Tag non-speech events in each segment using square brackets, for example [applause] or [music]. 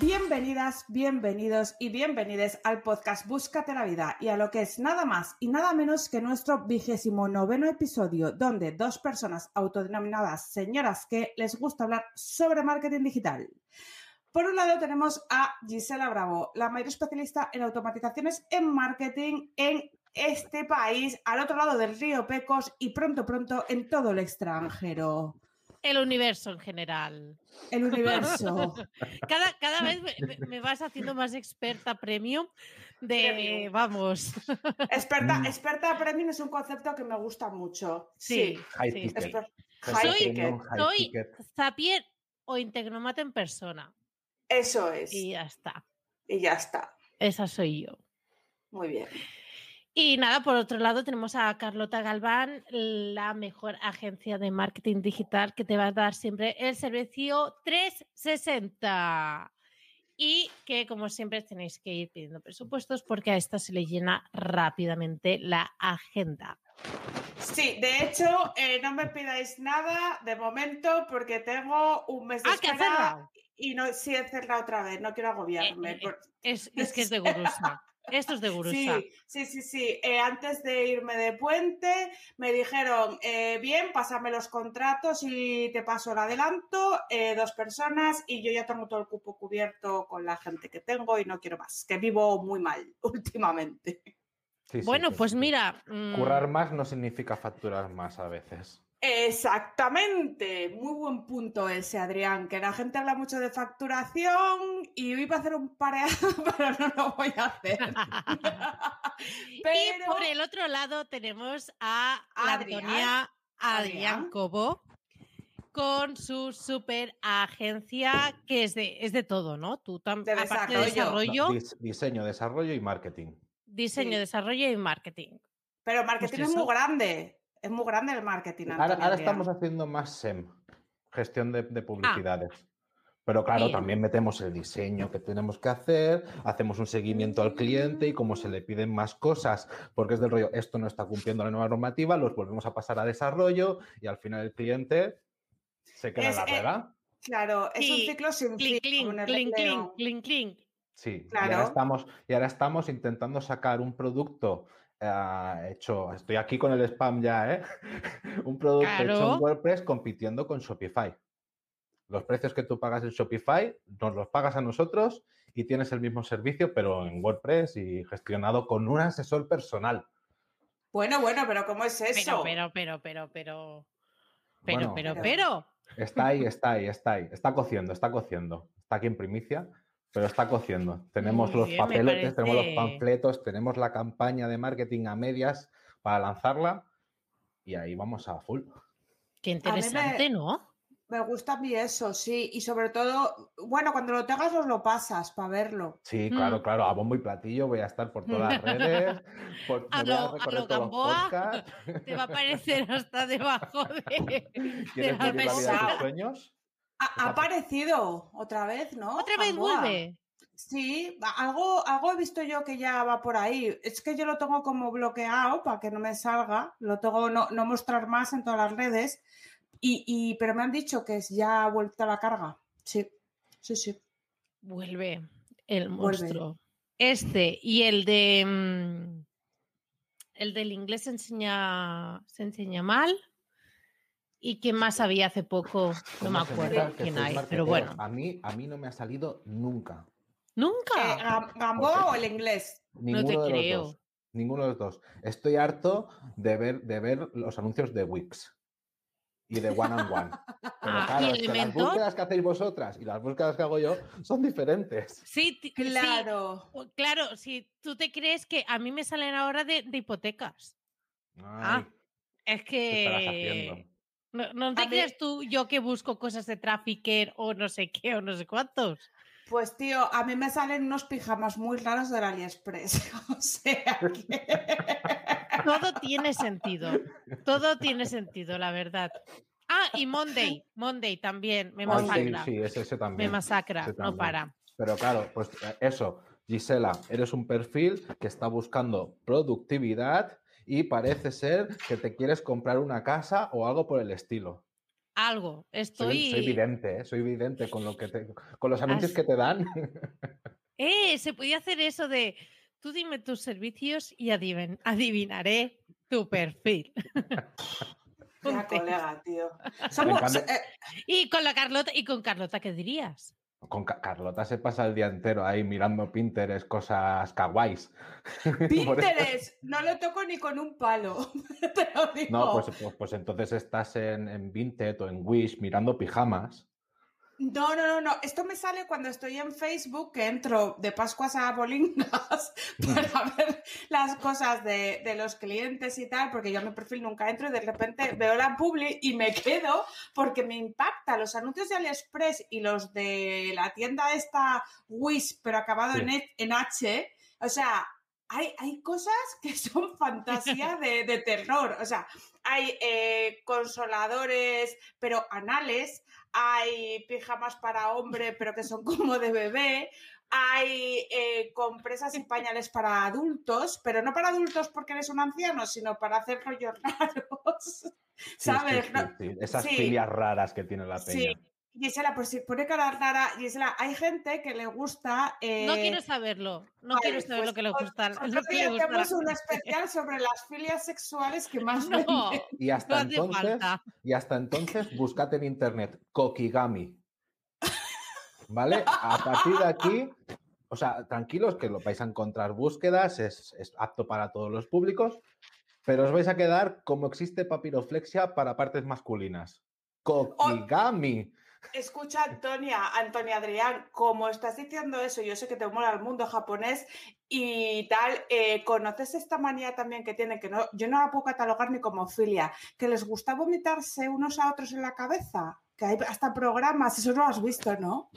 Bienvenidas, bienvenidos y bienvenides al podcast Búscate la vida y a lo que es nada más y nada menos que nuestro vigésimo noveno episodio donde dos personas autodenominadas señoras que les gusta hablar sobre marketing digital. Por un lado tenemos a Gisela Bravo, la mayor especialista en automatizaciones en marketing en este país, al otro lado del río Pecos y pronto, pronto en todo el extranjero. El universo en general. El universo. [laughs] cada, cada vez me, me, vas haciendo más experta premium de, Premium. vamos. Experta, experta premium es un concepto que me gusta mucho. Sí. High sí. ticket. Exper- High High Soy- ticket. high Soy ticket. Zapier o Integromat en persona. Eso es. Y ya está. Y ya está. Esa soy yo. Muy bien. Y nada, por otro lado tenemos a Carlota Galván, la mejor agencia de marketing digital que te va a dar siempre el servicio 360. Y que como siempre tenéis que ir pidiendo presupuestos porque a esta se le llena rápidamente la agenda. Sí, de hecho, eh, no me pidáis nada de momento porque tengo un mes de Ah, espera y no sí he cerrado otra vez, no quiero agobiarme. Eh, eh, por- Es, [laughs] es que es de gurusa. Esto es de gurusa. Sí, sí, sí, sí. Eh, antes de irme de puente, me dijeron, eh, bien, pásame los contratos y te paso el adelanto, eh, dos personas, y yo ya tengo todo el cupo cubierto con la gente que tengo y no quiero más, que vivo muy mal [laughs] últimamente. Sí, sí, Bueno, sí, pues sí. mira. mm, Currar más no significa facturar más a veces. Exactamente, muy buen punto ese, Adrián, que la gente habla mucho de facturación y hoy iba a hacer un pareado, [laughs] pero no lo voy a hacer. [laughs] Y Pero- por el otro lado tenemos a Adrián. Antonia Adrián Adrián. Cobo con su super agencia que es de, es de todo, ¿no? Tú también, De aparte de desarrollo. desarrollo, No, dis- diseño, desarrollo y marketing. diseño, Sí. desarrollo y marketing. Pero marketing Pues es muy grande, es muy grande el marketing. Ahora, Antonio ahora Adrián. estamos haciendo más SEM, gestión de, de publicidades. Pero claro, Bien. también metemos el diseño que tenemos que hacer, hacemos un seguimiento al cliente y como se le piden más cosas, porque es del rollo, esto no está cumpliendo la nueva normativa, los volvemos a pasar a desarrollo y al final el cliente se queda Es, en la eh, rueda. Claro, es un ciclo sin Clink, fin. clink, clink, empleo. clink, clink, clink. Sí, y, Claro. ahora estamos, y ahora estamos intentando sacar un producto hecho, estoy aquí con el spam ya, ¿eh? [laughs] un producto hecho en WordPress compitiendo con Shopify. Los precios que tú pagas en Shopify nos los pagas a nosotros y tienes el mismo servicio, pero en WordPress y gestionado con un asesor personal. Bueno, bueno, pero ¿cómo es eso? Pero, pero, pero, pero, pero. Pero, Bueno. pero, Pero- pero. Está ahí, está ahí, está ahí. Está cociendo, está cociendo. Está aquí en primicia, pero está cociendo. Tenemos Muy los bien, papelotes, tenemos los panfletos, tenemos la campaña de marketing a medias para lanzarla y ahí vamos a full. Qué me- interesante, ¿no? Me gusta a mí eso, sí. Y sobre todo, bueno, cuando lo tengas nos lo pasas para verlo. Sí, Mm. claro, claro, a bombo y platillo voy a estar por todas las redes, [laughs] por, A lo- a lo Gamboa. Te va a aparecer hasta debajo de. [laughs] ¿Quieres la la vida de tus sueños? Ha, ha aparecido otra vez, ¿no? Otra vez Gamboa? vuelve. Sí, algo, algo he visto yo que ya va por ahí. Es que yo lo tengo como bloqueado para que no me salga. Lo tengo no, no mostrar más en todas las redes. Y, y- pero me han dicho que ya ha vuelto a la carga. Sí, sí, sí. Vuelve el Vuelve. monstruo. Este y el de. mm, el del inglés se enseña, se enseña mal. ¿Y quién más había hace poco? No me ¿Cómo se acuerdo quién hay, pero bueno. A mí, a mí no me ha salido nunca. Nunca. Eh, Gam- ¿Gamboa o el inglés? Ninguno te de creo. los dos. Ninguno de los dos. Estoy harto de ver, de ver los anuncios de Wix y de One on One. [laughs] Pero Ah, claro, ¿y es que las búsquedas que hacéis vosotras y las búsquedas que hago yo son diferentes. Sí, Claro. claro, si tú te crees que a mí me salen ahora de, de hipotecas. Ay, Es ¿qué estarás que? No, no te A mí- creas tú yo que busco cosas de trafficker o no sé qué o no sé cuántos. Pues tío, a mí me salen unos pijamas muy raros del AliExpress. [laughs] O sea que... Todo tiene sentido. Todo tiene sentido, la verdad. Ah, y Monday. Monday también. Me Ah, sí, masacra. sí, ese, ese Me también. masacra. ese No para. Pero claro, pues eh, eso, Gisela, eres un perfil que está buscando productividad y parece ser que te quieres comprar una casa o algo por el estilo. Algo. Soy, Estoy. soy vidente, ¿eh? soy vidente con lo que te, con los anuncios As- que te dan. Eh, se podía hacer eso de tú dime tus servicios y adivin- adivinaré tu perfil. [laughs] Colega, tío. Somos, eh, Y con la Carlota, y con Carlota, ¿qué dirías? Con Ca- Carlota se pasa el día entero ahí mirando Pinterest, cosas kawaiis. [laughs] Pinterest, no lo toco ni con un palo. [laughs] Te lo digo. No, pues, pues, pues entonces estás en, en Vinted o en Wish mirando pijamas. No, no, no, no. Esto me sale cuando estoy en Facebook, que entro de Pascuas a Bolingas [laughs] para ver las cosas de, de los clientes y tal, porque yo a mi perfil nunca entro y de repente veo la publi y me quedo porque me impacta los anuncios de AliExpress y los de la tienda esta Wish, pero acabado Sí. en, en H. O sea, hay, hay cosas que son fantasía de, de terror. O sea, hay eh, consoladores, pero anales, hay pijamas para hombre, pero que son como de bebé, hay eh, compresas y pañales para adultos, pero no para adultos porque eres un anciano, sino para hacer rollos [laughs] raros. ¿Sabes? sí, No- sí, sí. Esas filias raras que tiene la peña. Gisela, pues si pone cara rara, Gisela, hay gente que le gusta. No eh, quiero saberlo. No vale, quiero saber pues lo que le ot- gusta. otro Lo que le gusta la hacemos un especial sobre las filias sexuales que [laughs] más No, venden. [laughs] Y hasta entonces, y hasta entonces, búscate en internet Kokigami. ¿Vale? A partir de aquí, o sea, tranquilos que lo vais a encontrar búsquedas, es, es apto para todos los públicos, pero os vais a quedar como existe papiroflexia para partes masculinas. Kokigami. Escucha, Antonia, Antonia Adrián, como estás diciendo eso, yo sé que te mola el mundo japonés y tal, eh, ¿conoces esta manía también que tienen, que no, yo no la puedo catalogar ni como filia, que les gusta vomitarse unos a otros en la cabeza? Que hay hasta programas, eso no lo has visto, ¿no?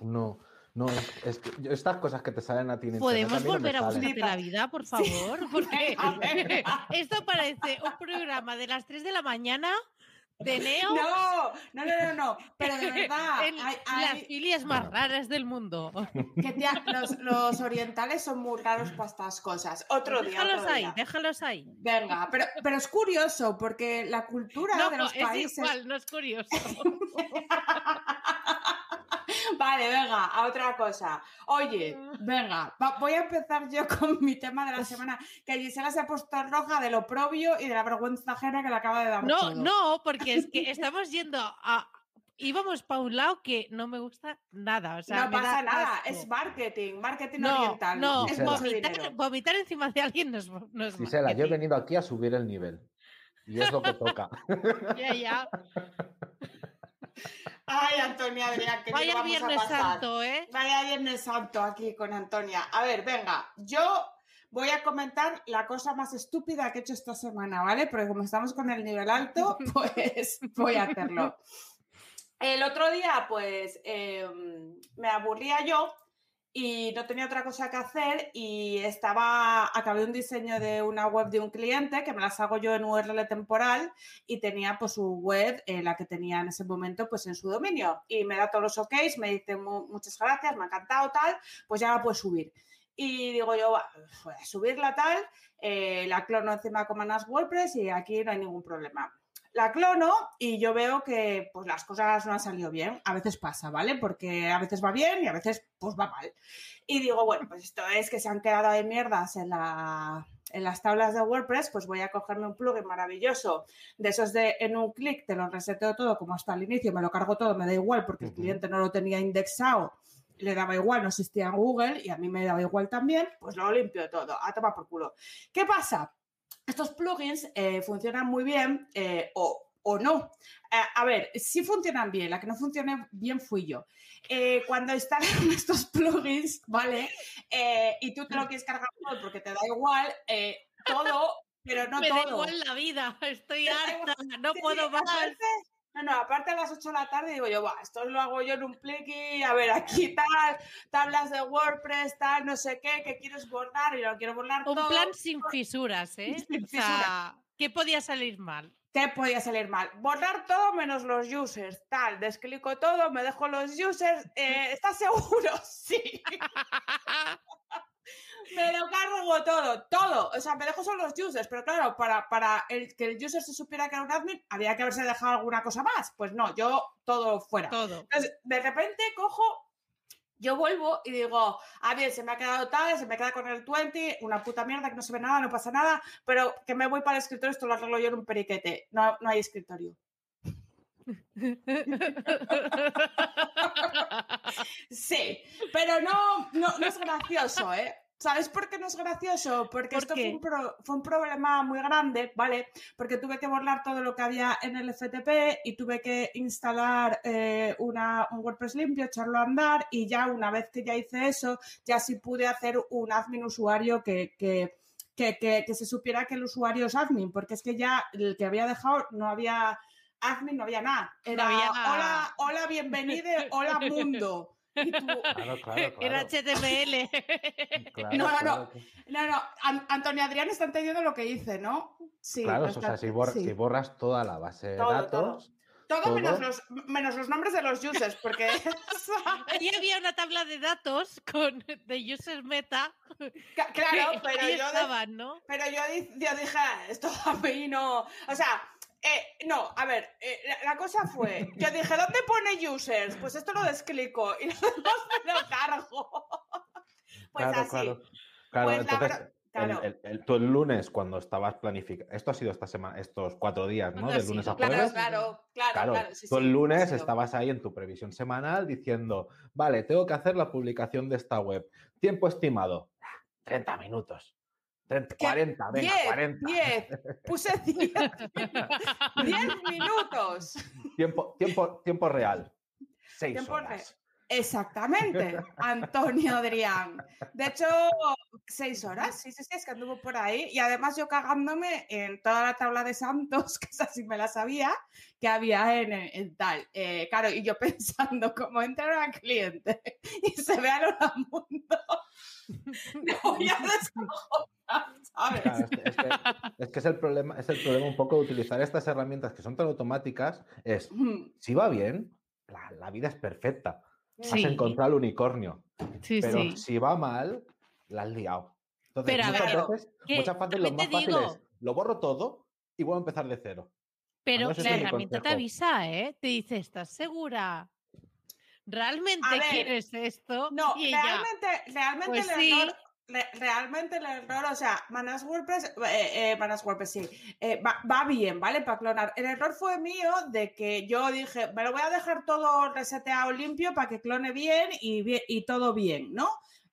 No, no, es, es que estas cosas que te salen a ti en ¿Podemos a mí no me volver a buscarte la vida, por favor? [laughs] Porque esto parece un programa de las 3 de la mañana de Neo No, no, no, no, no, pero de [laughs] verdad, hay- las filias más raras del mundo. [laughs] que tía, los, los orientales son muy raros para estas cosas. Otro día, Déjalos otro ahí, día. déjalos ahí. Venga, pero, pero es curioso porque la cultura No, de los es países... igual, no es curioso. [laughs] [laughs] Vale, venga, a otra cosa. Oye, venga, va- voy a empezar yo [laughs] con mi tema de la semana, que Gisela se ha puesto roja de lo propio y de la vergüenza ajena que le acaba de dar No, todo. no, porque es que [laughs] estamos yendo a. Íbamos para un lado que no me gusta nada. O sea, no me da pasa nada, asco. es marketing, marketing No, oriental. no, es vomitar, vomitar encima de alguien no es, no es Gisela, yo he venido aquí a subir el nivel. Y es lo que toca. Ya, ya. Ay, Antonia Adrián, que Vaya vamos Viernes a pasar. Santo, ¿eh? Vaya Viernes Santo aquí con Antonia. A ver, venga, yo voy a comentar la cosa más estúpida que he hecho esta semana, ¿vale? Porque como estamos con el nivel alto, [laughs] pues voy a hacerlo. El otro día, pues, eh, me aburría yo y no tenía otra cosa que hacer y estaba, acabé un diseño de una web de un cliente que me las hago yo en URL temporal y tenía pues su web, eh, la que tenía en ese momento pues en su dominio y me da todos los OKs, me dice "Mu- muchas gracias, me ha encantado tal, pues ya la puedes subir. Y digo yo, "Va, voy a subirla tal, eh, la clono encima con Manas WordPress y aquí no hay ningún problema. La clono y yo veo que pues las cosas no han salido bien. A veces pasa, ¿vale? Porque a veces va bien y a veces pues va mal. Y digo, bueno, pues esto es que se han quedado ahí mierdas en, la, en las tablas de WordPress, pues voy a cogerme un plugin maravilloso de esos de en un clic te lo reseteo todo como hasta el inicio, me lo cargo todo, me da igual porque el cliente no lo tenía indexado, le daba igual, no existía en Google y a mí me daba igual también, pues lo limpio todo, a tomar por culo. ¿Qué pasa? Estos plugins eh, funcionan muy bien eh, o, o no. Eh, a ver, sí funcionan bien, la que no funciona bien fui yo. Eh, cuando instalan [laughs] estos plugins, ¿vale? Y tú te lo quieres cargar todo porque te da igual, eh, todo pero no [laughs] Me da todo. igual la vida, estoy [laughs] harta, no puedo más. aparte- no, no, aparte a las 8 de la tarde digo yo, "Buah, esto lo hago yo en un pliqui, a ver, aquí [laughs] tal, tablas de WordPress, tal, no sé qué, que quieres borrar y lo quiero borrar Un todo. plan sin fisuras, ¿eh? [laughs] Sin O sea, ¿qué podía salir mal? ¿Qué podía salir mal? Borrar todo menos los users, tal, desclico todo, me dejo los users, eh, [laughs] ¿estás seguro? Sí. Me lo cargo todo, todo. O sea, me dejo solo los users, pero claro, para, para el, que el user se supiera que era un admin, había que haberse dejado alguna cosa más. Pues no, yo todo fuera. Todo. Entonces, de repente cojo, yo vuelvo y digo, ah, bien, se me ha quedado tal, se me queda con el 20, una puta mierda que no se ve nada, no pasa nada, pero que me voy para el escritorio, esto lo arreglo yo en un periquete. No, no hay escritorio. [laughs] Sí, pero no, no, no es gracioso, ¿eh? ¿Sabes por qué no es gracioso? Porque ¿Por esto fue un, pro- fue un problema muy grande, ¿vale? Porque tuve que borrar todo lo que había en el FTP y tuve que instalar eh, una, un WordPress limpio, echarlo a andar y ya una vez que ya hice eso, ya sí pude hacer un admin usuario que, que, que, que- que se supiera que el usuario es admin, porque es que ya el que había dejado no había admin, no había nada. Era había- hola, hola, bienvenido, [laughs] hola mundo. Y tú, [laughs] Claro, claro, Era. HTML. [laughs] Claro, No, no, no. No, no, An- Antonio Adrián está entendiendo lo que dice, ¿no? Sí. Claro, o sea, si, borra- sí. si borras toda la base de Todo, datos, Todo, todo- Menos, los, menos los nombres de los users, porque... [laughs] Allí había una tabla de datos con de user meta. Claro, pero Ahí yo, de- estaban, ¿no? pero yo, yo dije, "Ah, esto a mí no... O sea, eh, no, a ver, eh, la, la cosa fue, yo dije, ¿dónde pone users? Pues esto lo desclico y [laughs] lo demás me lo cargo. [laughs] Pues claro, así. claro. Claro, Pues entonces, claro. el- el- el- tú el lunes cuando estabas planificando, esto ha sido esta semana, estos cuatro días, ¿no? ¿Cuándo ha De lunes a jueves. claro, claro, Claro, claro. sí, tú el lunes estabas ahí en tu previsión semanal diciendo, vale, tengo que hacer la publicación de esta web. Tiempo estimado, 30 minutos. 30, ¿Qué? 40, venga, 10, 40. 10, puse [laughs] 10, 10 minutos. Tiempo, tiempo, tiempo real, 6 Tiempo horas. Exactamente, Antonio Adrián. De hecho, seis horas, sí, sí, sí, es que anduvo por ahí. Y además yo cagándome en toda la tabla de santos, [laughs] que esa sí me la sabía, que había en, en tal. Eh, claro, y yo [laughs] pensando, como entra una cliente y se ve a Lola Mundo, [laughs] me voy a ¿sabes? Claro, es, que, es que- es que es el problema, es el problema un poco de utilizar estas herramientas que son tan automáticas, es si va bien, la, la vida es perfecta. Has encontrado el unicornio. Sí, Pero sí. si va mal, la has liado. Entonces, Pero muchas veces, muchas veces lo más fácil es lo borro todo y vuelvo a empezar de cero. Pero la mi herramienta te avisa, ¿eh? Te dice, ¿estás segura? ¿Realmente ver, quieres esto? No, y ella, realmente, realmente Pues error, re- realmente el error, o sea, Manas WordPress, eh, eh, Manas WordPress sí, eh, va, va bien, ¿vale? Para clonar. El error fue mío de que yo dije, me lo voy a dejar todo reseteado limpio para que clone bien y, bien- y todo bien, ¿no?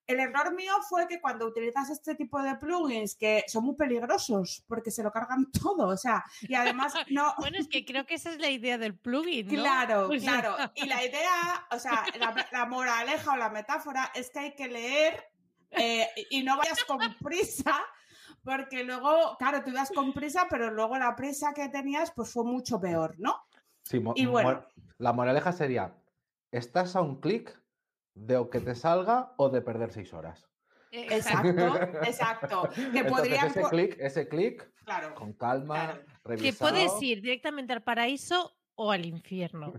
El error mío fue que cuando utilizas este tipo de plugins que son muy peligrosos porque se lo cargan [laughs] todo, o sea, y además [laughs] no, Bueno, es que creo que esa es la idea del plugin, ¿no? Claro, claro. Y la idea, o sea, la, la moraleja o la metáfora es que hay que leer eh, y no vayas con prisa, porque luego, claro, tú ibas con prisa, pero luego la prisa que tenías pues fue mucho peor, ¿no? Sí, mo- Y bueno. mor- la moraleja sería, estás a un clic de o que te salga o de perder seis horas. Exacto, exacto. [laughs] Que Entonces, podrían... ese clic, ese clic, Claro, con calma, Claro. Que puedes ir directamente al paraíso o al infierno.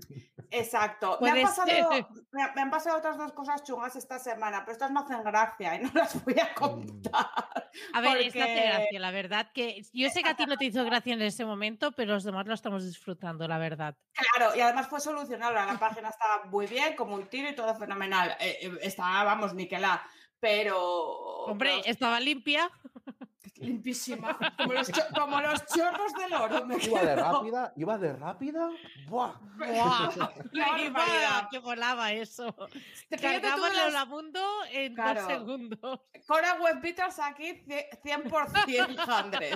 exacto. Me han, pasado, ser. [laughs] me, han- me han pasado otras dos cosas chungas esta semana, pero estas no hacen gracia y no [laughs] las voy a contar. A ver, es que hace Porque- gracia, la verdad. que Yo sé que a ti no te hizo [laughs] gracia en ese momento, pero los demás lo estamos disfrutando, la verdad. Claro, y además fue solucionable. La página estaba muy bien, como un tiro y todo fenomenal. Eh, eh, estaba, vamos, niquelá. Pero. Hombre, pero estaba limpia. Limpísima. [laughs] Como los, como los chorros del oro. Me Iba de rápida, iba de rápida. ¡Buah! ¡Guau! Qué Iba, que volaba eso. Te Cargamos tuve las- la mundo en Claro. dos segundos. Cora Web Beatles aquí cie- 100%, Jandre.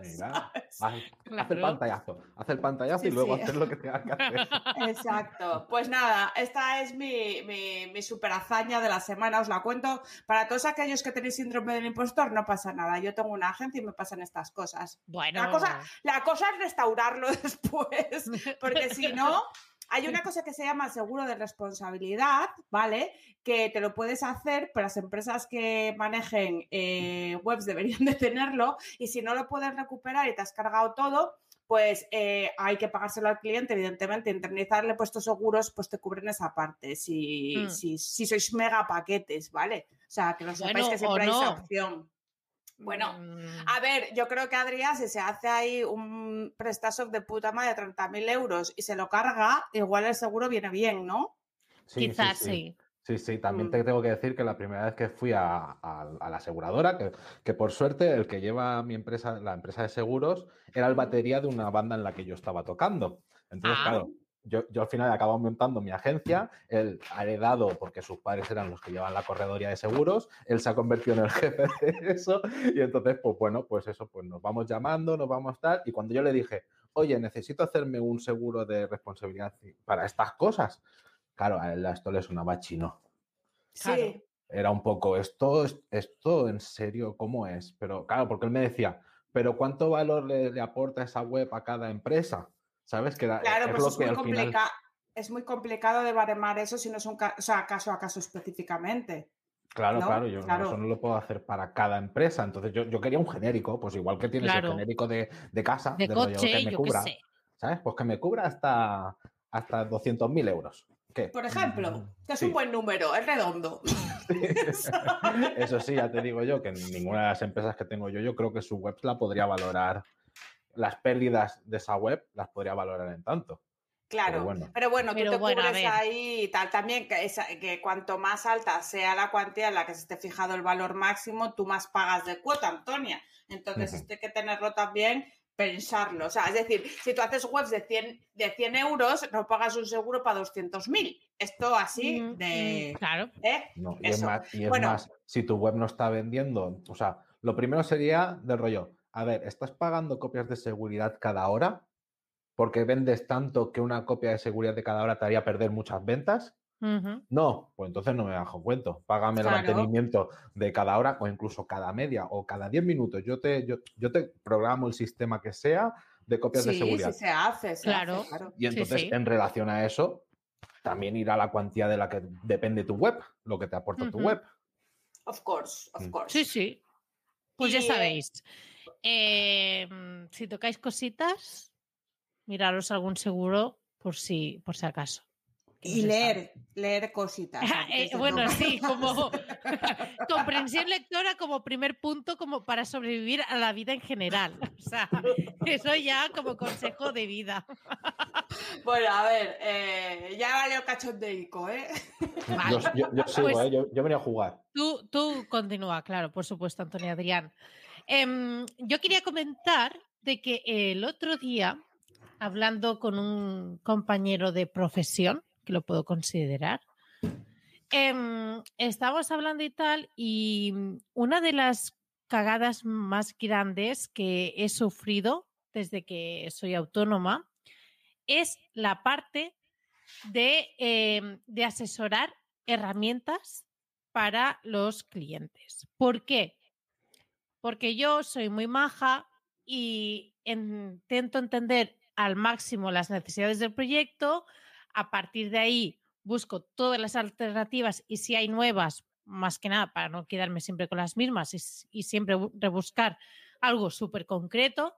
Mira, [laughs] haz, haz el pantallazo, haz el pantallazo Sí, y luego sí. hacer lo que tengas que hacer. Exacto. Pues nada, esta es mi, mi, mi super hazaña de la semana. Os la cuento. Para todos aquellos que tenéis síndrome del impostor, no pasa nada. Yo tengo una una agencia y me pasan estas cosas. Bueno, La cosa, la cosa es restaurarlo [laughs] después, porque si no, hay una cosa que se llama seguro de responsabilidad, ¿vale? Que te lo puedes hacer, pero las empresas que manejen eh, webs deberían de tenerlo y si no lo puedes recuperar y te has cargado todo, pues eh, hay que pagárselo al cliente, evidentemente, indemnizarle, pues estos seguros pues te cubren esa parte, si, Mm. si, si sois mega paquetes, ¿vale? O sea, que lo sepáis Bueno, que siempre hay esa opción. Bueno, mm, a ver, yo creo que Adrián, si se hace ahí un prestasoc de puta madre de 30.000 euros y se lo carga, igual el seguro viene bien, ¿no? Sí, sí, quizás sí. sí. Sí, sí, también Mm. te tengo que decir que la primera vez que fui a, a- a la aseguradora, que, que por suerte el que lleva mi empresa, la empresa de seguros, era el batería de una banda en la que yo estaba tocando. Entonces, Ah. claro, yo, yo al final he acabado montando mi agencia, él ha heredado, porque sus padres eran los que llevan la corredoría de seguros, él se ha convertido en el [laughs] jefe de eso, y entonces, pues bueno, pues eso, pues nos vamos llamando, nos vamos a estar, y cuando yo le dije, oye, necesito hacerme un seguro de responsabilidad para estas cosas, claro, a él esto le sonaba chino Claro. Sí. era un poco, esto, es- esto en serio, ¿cómo es? Pero claro, porque él me decía, pero ¿cuánto valor le, le aporta esa web a cada empresa? ¿Sabes? Que era- Claro, es pues lo es que muy, al final... complica- es muy complicado de baremar eso si no es un ca- o sea, caso a caso específicamente. Claro, ¿no? claro, yo Claro. eso no lo puedo hacer para cada empresa. Entonces yo, yo quería un genérico, pues igual que tienes Claro. el genérico de, de casa, De rollo coche, que me yo cubra, sé. ¿sabes? Pues que me cubra hasta, hasta 200.000 euros. ¿Qué? Por ejemplo, que es Sí. un buen número, es redondo. [laughs] Eso sí, ya te digo yo que en ninguna de las empresas que tengo yo, yo creo que su web la podría valorar, las pérdidas de esa web las podría valorar en tanto. Claro, pero bueno. bueno, tú Pero te bueno, cubres ahí y tal. También que, esa- que cuanto más alta sea la cuantía en la que se esté fijado el valor máximo, tú más pagas de cuota, Antonia. Entonces, Ujú. esto hay que tenerlo también, pensarlo. O sea, es decir, si tú haces webs de 100, de 100 euros, no pagas un seguro para 200.000. Esto así Mm, de... mm, Claro. ¿eh? No, y es, Eso. más, y es Bueno. más, si tu web no está vendiendo, o sea, lo primero sería del rollo, a ver, ¿estás pagando copias de seguridad cada hora? Porque vendes tanto que una copia de seguridad de cada hora te haría perder muchas ventas. No, pues entonces no me bajo cuento. Págame el mantenimiento de cada hora o incluso cada media o cada 10 minutos. Yo te, yo, yo te programo el sistema que sea de copias de seguridad. sí se hace, se Claro. hace, claro. Y entonces, sí. en relación a eso, también irá la cuantía de la que depende tu web, lo que te aporta tu web. Of course, of Mm. course. Sí, sí. Pues ya Y, eh, sabéis. eh, mm, si tocáis cositas, miraros algún seguro por si, por si acaso. Y leer, leer cositas. [laughs] Eh, bueno, sí, [laughs] como [laughs] comprensión lectora como primer punto como para sobrevivir a la vida en general. O sea, eso ya como consejo de vida. Bueno, a ver, eh, ya vale el cachondeico, ¿eh? Yo, Vale. yo- yo sigo, Pues- ¿eh? yo, yo venía a jugar. Tú, tú continúa, claro, por supuesto, Antonio Adrián. Em, yo quería comentar de que el otro día, hablando con un compañero de profesión, que lo puedo considerar, em, estábamos hablando y tal, y una de las cagadas más grandes que he sufrido desde que soy autónoma es la parte de, em, de asesorar herramientas para los clientes. ¿Por qué? Porque yo soy muy maja y intento entender al máximo las necesidades del proyecto. A partir de ahí busco todas las alternativas y si hay nuevas, más que nada para no quedarme siempre con las mismas y, siempre bu- rebuscar algo súper concreto.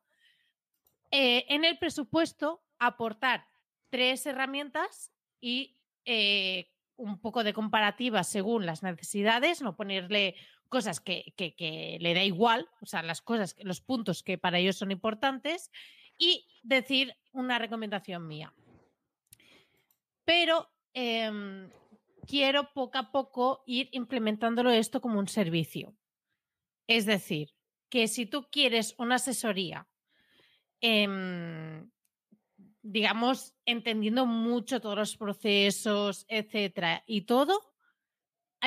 Eh, en el presupuesto, aportar tres herramientas y eh, un poco de comparativa según las necesidades, no ponerle cosas que, le da igual, o sea, las cosas, los puntos que para ellos son importantes, y decir una recomendación mía. Pero em, quiero poco a poco ir implementándolo esto como un servicio. Es decir, que si tú quieres una asesoría, em, digamos, entendiendo mucho todos los procesos, etcétera, y todo,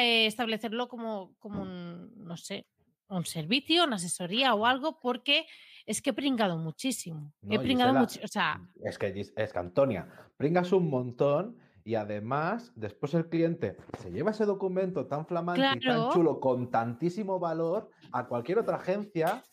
eh, establecerlo como, como un, no sé, un servicio, una asesoría o algo, porque es que he pringado muchísimo. he pringado mucho, o sea, Es que, es que Antonia, pringas un montón y además después el cliente se lleva ese documento tan flamante y tan chulo con tantísimo valor a cualquier otra agencia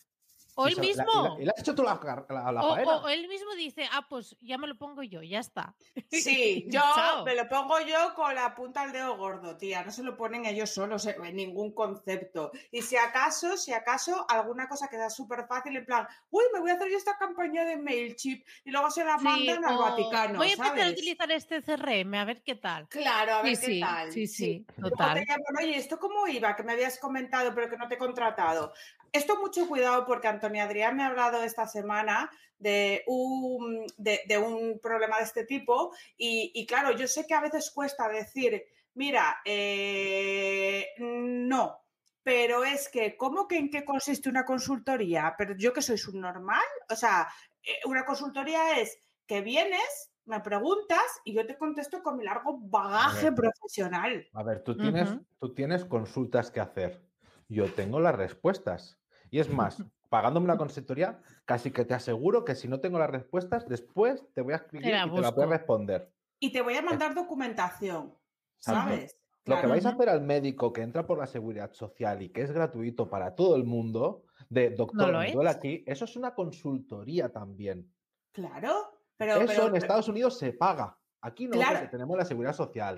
O él mismo. le has hecho tú la, la, la o, faena. o él mismo dice, ah, pues ya me lo pongo yo, ya está. Sí, [laughs] yo Chao. me lo pongo yo con la punta al dedo gordo, tía. No se lo ponen ellos solos eh, en ningún concepto. Y si acaso, si acaso, alguna cosa que da súper fácil, en plan, uy, me voy a hacer yo esta campaña de MailChimp y luego se la Sí, mandan al Vaticano, Voy a empezar a utilizar este CRM, a ver qué tal. Claro, a ver Sí, qué sí, tal. sí, sí, total. te llaman, oye, ¿esto cómo iba? Que me habías comentado, pero que no te he contratado. Esto mucho cuidado porque Antonio Adrián me ha hablado esta semana de un, de, de un problema de este tipo y, y claro, yo sé que a veces cuesta decir, mira, eh, no, pero es que, ¿cómo que en qué consiste una consultoría? Pero yo que soy subnormal, o sea, eh, una consultoría es que vienes, me preguntas y yo te contesto con mi largo bagaje ver. profesional. A ver, tú tienes, tú tienes consultas que hacer. Yo tengo las respuestas. Y es más, pagándome la consultoría, casi que te aseguro que si no tengo las respuestas, después te voy a escribir la y te la voy a responder. Y te voy a mandar documentación. ¿sabes? Lo que vais a hacer al médico que entra por la seguridad social y que es gratuito para todo el mundo, de doctor, lo me es. duele aquí, eso es una consultoría también. Claro, pero, Eso pero- en Estados Unidos se paga. Aquí no, Claro. porque tenemos la seguridad social.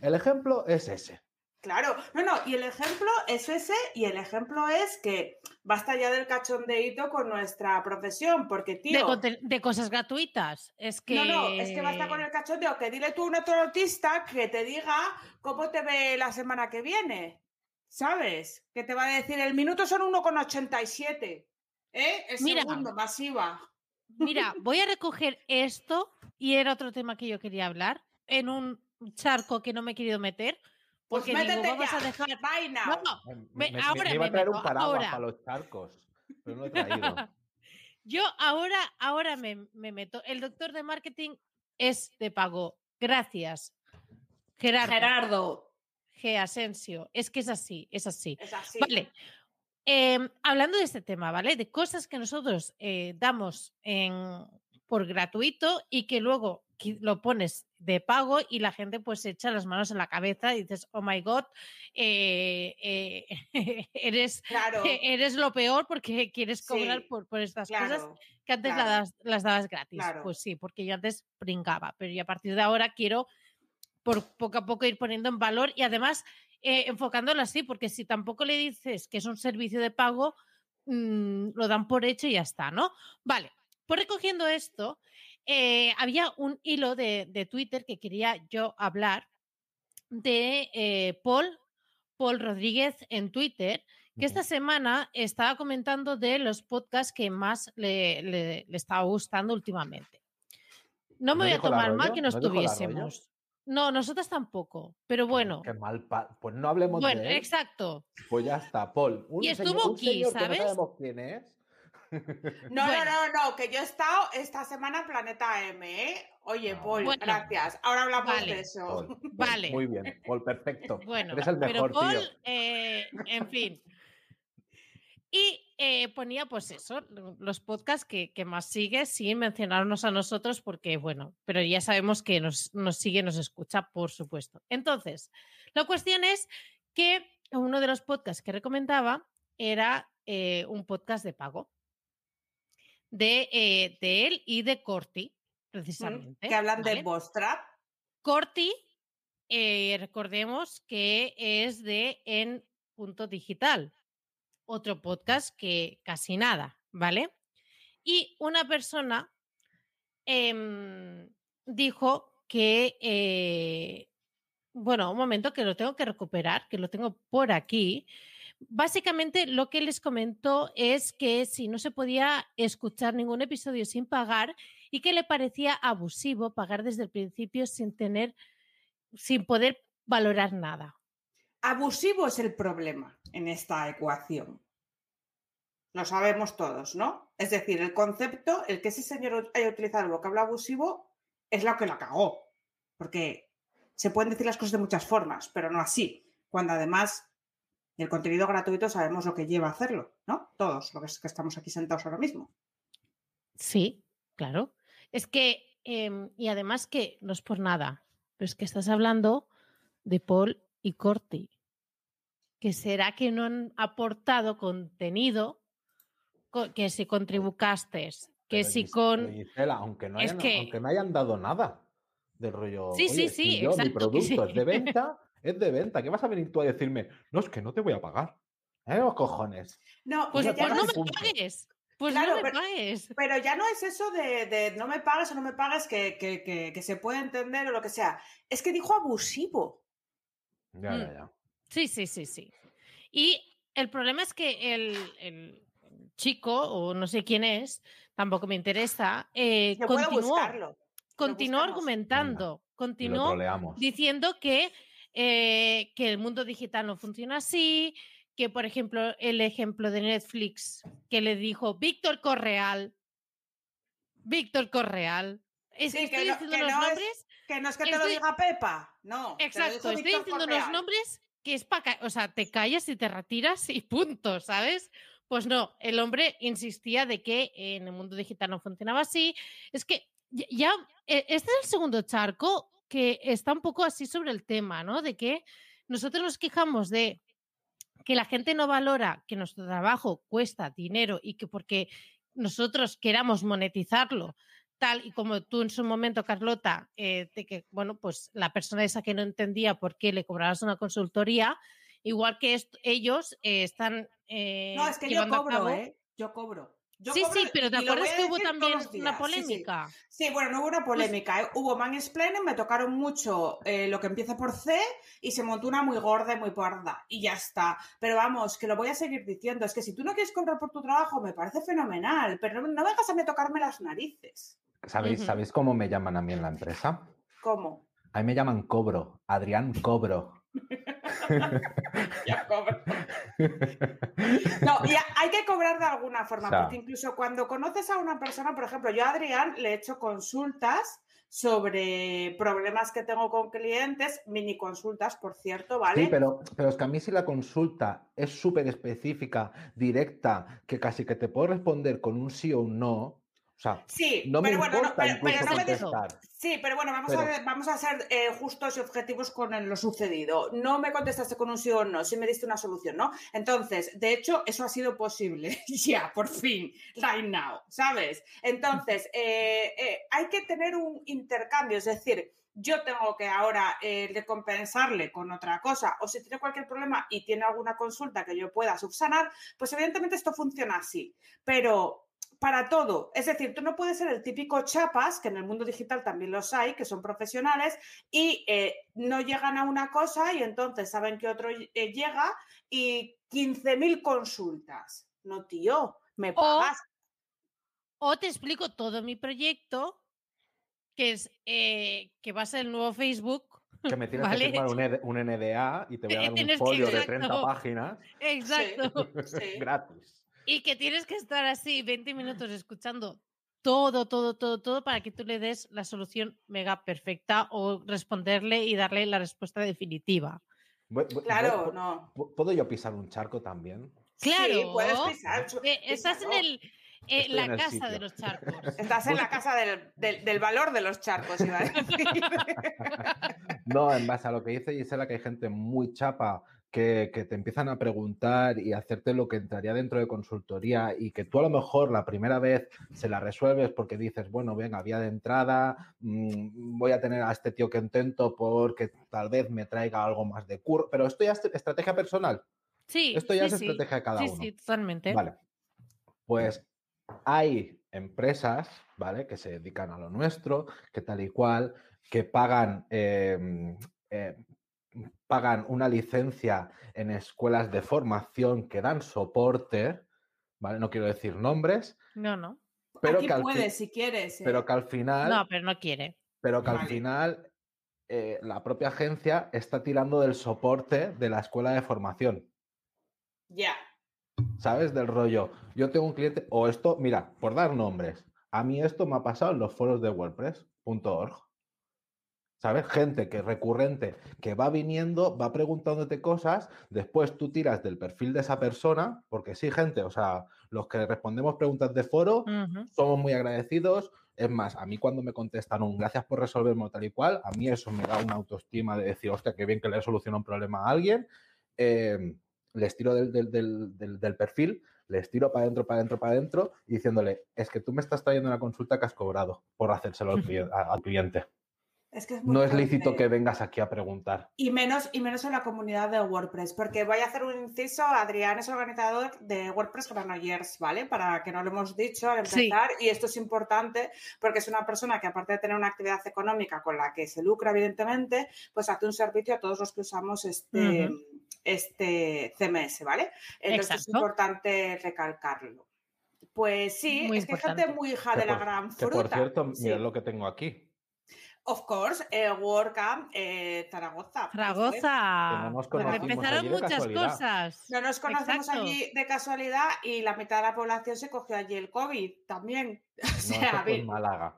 El ejemplo es ese. Claro, no, no, y el ejemplo es ese, y el ejemplo es que basta ya del cachondeíto con nuestra profesión, porque, tío, de cosas gratuitas. Es que. no, no, es que basta con el cachondeo, que dile tú a un otro autista que te diga cómo te ve la semana que viene, ¿sabes? Que te va a decir, el minuto son 1,87, ¿eh? El Mira. segundo, masiva. Mira, [laughs] voy a recoger esto, y era otro tema que yo quería hablar, en un charco que no me he querido meter. Pues Porque digo, métete vamos ya, a dejar. now. No, no, Me, Me- me- me- ahora me iba a me traer un paraguas ahora. para los charcos, pero no he traído. [laughs] Yo ahora, ahora me, me meto. El doctor de marketing es de pago. Gracias. Gerardo. Gerardo, G. Asensio. Es que es así, es así. es así. Vale. Em, hablando de este tema, ¿vale? De cosas que nosotros eh, damos en, por gratuito y que luego lo pones de pago y la gente pues se echa las manos en la cabeza y dices, oh my god, eh, eh, [laughs] eres, Claro, eres lo peor porque quieres cobrar Sí, por, por estas cosas que antes la claro. das- las dabas gratis. Pues sí, porque yo antes brincaba, pero yo a partir de ahora quiero por poco a poco ir poniendo en valor y además eh, enfocándolo así, porque si tampoco le dices que es un servicio de pago, mm, lo dan por hecho y ya está, ¿no? Vale, pues recogiendo esto, eh, había un hilo de, de Twitter que quería yo hablar de eh, Paul, Paul Rodríguez en Twitter, que esta semana estaba comentando de los podcasts que más le, le- le estaba gustando últimamente. No me ¿No voy a tomar mal que nos ¿No tuviésemos. No, nosotras tampoco, pero bueno. Qué mal. Pues no hablemos Bueno, de él. exacto. Pues ya está, Paul. Un Y señor- estuvo un aquí, señor que ¿sabes? no sabemos quién es. [laughs] No, Bueno. no, no, no, que yo he estado esta semana en Planeta M, ¿eh? Oye, Ah, Paul, Bueno. gracias. Ahora hablamos Vale. de eso. Paul, Paul, [laughs] Vale. Muy bien, Paul, perfecto. [laughs] Bueno, Eres el pero mejor, Paul, tío. eh, en fin. Y eh, ponía, pues eso, lo- los podcasts que, que más sigue sin mencionarnos a nosotros, porque bueno, pero ya sabemos que nos, nos sigue, nos escucha, por supuesto. Entonces, la cuestión es que uno de los podcasts que recomendaba era eh, un podcast de pago de, eh, de él y de Corti, precisamente. Que hablan de. Bostrap. Corti, eh, recordemos que es de En Punto Digital, otro podcast que casi nada, ¿vale? Y una persona em, dijo que, eh, bueno, un momento que lo tengo que recuperar, que lo tengo por aquí. Básicamente lo que les comentó es que si no se podía escuchar ningún episodio sin pagar y que le parecía abusivo pagar desde el principio sin tener, sin poder valorar nada. Abusivo es el problema en esta ecuación. Lo sabemos todos, ¿no? Es decir, el concepto, el que ese señor haya utilizado el vocablo abusivo, es lo que la cagó. Porque se pueden decir las cosas de muchas formas, pero no así. Cuando además el contenido gratuito sabemos lo que lleva a hacerlo, ¿no? Todos, lo que es que estamos aquí sentados ahora mismo. Sí, claro. Es que, em, y además que no es por nada, pero es que estás hablando de Paul y Corti, que será que no han aportado contenido co- que si con Tribucastes, que Pero si con... Gisela, aunque no, Es hayan, que- aunque no hayan dado nada del rollo. Sí, sí, "Oye, sí, si yo, mi exacto, [laughs] producto sí. es de venta, es de venta. ¿Qué vas a venir tú a decirme? No, es que no te voy a pagar. ¿Eh, los cojones? No, Pues, ya pues no me punto. pagues. Pues Claro, no me pero- pagues. Pero ya no es eso de, de no me pagues o no me pagues que, que- que- que se puede entender o lo que sea. Es que dijo abusivo. Ya, Mm. ya, ya. Sí, sí, sí, sí. Y el problema es que el, el chico, o no sé quién es, tampoco me interesa, eh, continuó, buscarlo. continuó argumentando, continuó diciendo que, eh, que el mundo digital no funciona así, que por ejemplo el ejemplo de Netflix que le dijo Víctor Correal, Víctor Correal, es Sí, que que estoy no- diciendo que los no es- nombres, Que no es que te lo Estoy- diga Pepa. No. exacto, estoy diciendo Correal. nombres que es para, o sea, te callas y te retiras y punto, ¿sabes? Pues no, el hombre insistía de que en el mundo digital no funcionaba así. Es que ya- eh, este es el segundo charco que está un poco así sobre el tema, ¿no? De que nosotros nos quejamos de que la gente no valora que nuestro trabajo cuesta dinero y que porque nosotros queramos monetizarlo, tal y como tú en su momento, Carlota, eh, de que, bueno, pues la persona esa que no entendía por qué le cobrabas una consultoría, igual que ellos eh, están... eh, No, es que yo cobro, ¿eh? Yo cobro. Yo sí, cobro sí, pero ¿te acuerdas que hubo también una días. Sí, sí. polémica? Sí, bueno, no hubo una polémica, ¿eh? hubo mansplaining, me tocaron mucho eh, lo que empieza por C y se montó una muy gorda y muy parda y ya está. Pero vamos, que lo voy a seguir diciendo, es que si tú no quieres cobrar por tu trabajo me parece fenomenal, pero no, no vengas a me tocarme las narices. ¿Sabéis. ¿Sabéis cómo me llaman a mí en la empresa? ¿Cómo? A mí me llaman Cobro, Adrián Cobro. [laughs] Ya cobro. [laughs] No, y hay que cobrar de alguna forma, O sea. porque incluso cuando conoces a una persona, por ejemplo, yo a Adrián le he hecho consultas sobre problemas que tengo con clientes, mini consultas, por cierto, ¿vale? Sí, pero, pero es que a mí si la consulta es súper específica, directa, que casi que te puedo responder con un sí o un no, o sea, Sí, no me pero bueno, no, importa pero, incluso pero no me. Sí, pero bueno, vamos, Pero- a, ver- vamos a ser eh, justos y objetivos con lo sucedido. No me contestaste con un sí o no, sí me diste una solución, ¿no? Entonces, de hecho, eso ha sido posible. [laughs] ya, por fin, right now, ¿sabes? Entonces, eh, eh, hay que tener un intercambio, es decir, yo tengo que ahora recompensarle con otra cosa, o si tiene cualquier problema y tiene alguna consulta que yo pueda subsanar, pues evidentemente esto funciona así. Pero para todo. Es decir, tú no puedes ser el típico chapas, que en el mundo digital también los hay, que son profesionales y eh, no llegan a una cosa y entonces saben que otro eh, llega y 15.000 consultas. No, tío, me pagas. O te explico todo mi proyecto, que es eh, que va a ser el nuevo Facebook. Que me tienes Vale. que firmar un, ND un NDA y te voy a [laughs] dar un folio de exacto. 30 páginas Exacto. Sí. [laughs] gratis. Y que tienes que estar así 20 minutos escuchando todo, todo, todo, todo para que tú le des la solución mega perfecta o responderle y darle la respuesta definitiva. Claro, no. ¿Puedo yo pisar un charco también? Claro. Sí, puedes pisar. Eh, estás en el, eh, la en el casa sitio. de los charcos. [laughs] Estás en la casa del, del- del valor de los charcos, iba a decir. [laughs] No, en base a lo que dice Gisela, que hay gente muy chapa que, que te empiezan a preguntar y hacerte lo que entraría dentro de consultoría y que tú a lo mejor la primera vez se la resuelves porque dices, bueno, venga, vía de entrada, mm, voy a tener a este tío que intento porque tal vez me traiga algo más de curro, pero esto ya es estrategia personal, Sí. esto ya sí, es sí. estrategia de cada Sí, uno. sí, totalmente. Vale. Pues hay empresas, ¿vale? Que se dedican a lo nuestro, que tal y cual, que pagan, eh, eh, pagan una licencia en escuelas de formación que dan soporte, ¿vale? No quiero decir nombres, No, no. pero, Aquí que puedes, si quieres. ¿eh? pero que al final, No, pero no quiere. pero que al final eh, la propia agencia está tirando del soporte de la escuela de formación. Ya. ¿Sabes? Del rollo. Yo tengo un cliente, o esto, mira, por dar nombres, a mí esto me ha pasado en los foros de WordPress.org. ¿Sabes? Gente que recurrente, que va viniendo, va preguntándote cosas, después tú tiras del perfil de esa persona, porque sí, gente, o sea, los que respondemos preguntas de foro, somos muy agradecidos. Es más, a mí cuando me contestan un gracias por resolverme tal y cual, a mí eso me da una autoestima de decir, hostia, qué bien que le he solucionado un problema a alguien. Eh, les tiro del, del- del- del- perfil, les tiro para adentro, para adentro, para adentro, y diciéndole, es que tú me estás trayendo una consulta que has cobrado por hacérselo al, [laughs] al cliente. Es que es muy No es lícito que vengas aquí a preguntar. Y menos, y menos en la comunidad de WordPress, porque voy a hacer un inciso, Adrián es organizador de WordPress Granollers, ¿vale? Para que no lo hemos dicho al Sí. empezar, y esto es importante porque es una persona que aparte de tener una actividad económica con la que se lucra, evidentemente, pues hace un servicio a todos los que usamos este, este CMS, ¿vale? Entonces es importante recalcarlo. Pues sí, Muy es que hay gente muy hija Que de la gran Que fruta. por cierto, Sí. mirad lo que tengo aquí. Of course, eh, WordCamp eh, Zaragoza. Zaragoza. Que no nos Bueno, conocimos Empezaron allí de muchas casualidad. cosas. No nos conocemos Exacto. allí de casualidad y la mitad de la población se cogió allí el COVID también. [laughs] O No, sea, ver, en Málaga.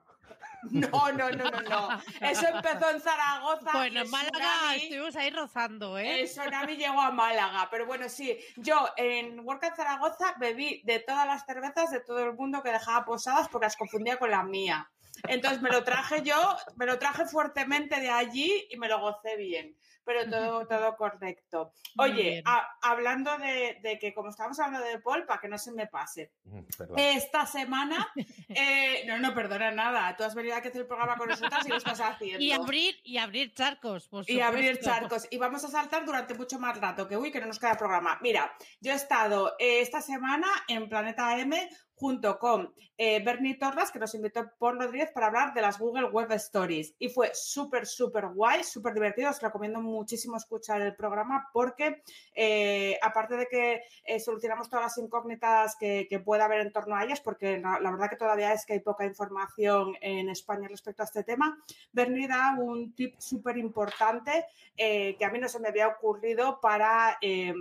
[laughs] no, no, no, no, no. Eso empezó en Zaragoza. Bueno, el en Málaga tsunami- estuvimos ahí rozando, ¿eh? El tsunami llegó a Málaga, pero bueno, sí, yo en WordCamp Zaragoza bebí de todas las cervezas de todo el mundo que dejaba posadas porque las confundía con la mía. Entonces me lo traje yo, me lo traje fuertemente de allí y me lo gocé bien, pero todo, todo correcto. Oye, a- hablando de, de que como estábamos hablando de Paul, para que no se me pase, Mm, perdón. esta semana, [laughs] eh, no, no, perdona nada, tú has venido aquí a hacer el programa con nosotras y lo estás haciendo. Y abrir, y abrir charcos, por Y abrir supuesto. charcos. Y vamos a saltar durante mucho más rato, que uy, que no nos queda programa. Mira, yo he estado eh, esta semana en Planeta M junto con eh, Bernie Torras, que nos invitó por Rodríguez para hablar de las Google Web Stories. Y fue súper, súper guay, súper divertido. Os recomiendo muchísimo escuchar el programa porque, eh, aparte de que eh, solucionamos todas las incógnitas que, que pueda haber en torno a ellas, porque la, la verdad que todavía es que hay poca información en España respecto a este tema, Bernie da un tip súper importante eh, que a mí no se me había ocurrido para eh,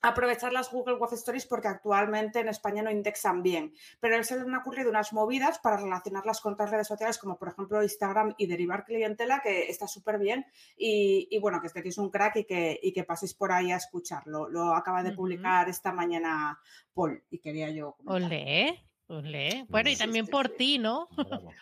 aprovechar las Google Web Stories porque actualmente en España no indexan bien. Pero a se le han ocurrido unas movidas para relacionarlas con otras redes sociales como por ejemplo Instagram y derivar clientela que está súper bien y, y, bueno, que este tío es un crack y que, y que paséis por ahí a escucharlo. Lo acaba de Ujú. publicar esta mañana Paul y quería yo comentar. Olé, olé. Bueno, y también sí, por sí. ti, ¿no?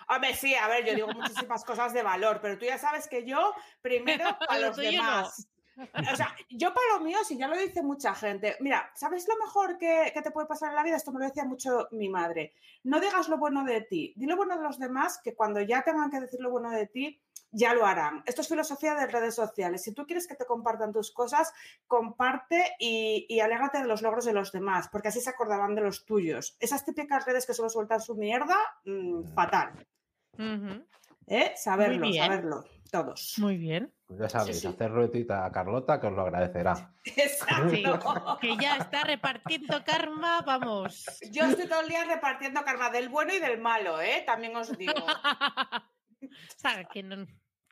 Hombre, sí, a ver, yo digo muchísimas cosas de valor, pero tú ya sabes que yo primero [laughs] Lo los tuyo no. O sea, yo para lo mío, si ya lo dice mucha gente. Mira, ¿sabes lo mejor que, que te puede pasar en la vida? Esto me lo decía mucho mi madre. No digas lo bueno de ti, di lo bueno de los demás, que cuando ya tengan que decir lo bueno de ti, ya lo harán. Esto es filosofía de redes sociales. Si tú quieres que te compartan tus cosas, comparte y, y alégrate de los logros de los demás, porque así se acordarán de los tuyos. Esas típicas redes que solo sueltan su mierda, mm, fatal. Ujú, ¿Eh? Saberlo, saberlo, todos. Muy bien. Pues ya sabéis, Sí, sí. hacer ruetita a Carlota que os lo agradecerá. [laughs] Exacto. Que ya está repartiendo karma, vamos. Yo estoy todo el día repartiendo karma del bueno y del malo, ¿eh? También os digo. [laughs] o sea, que no-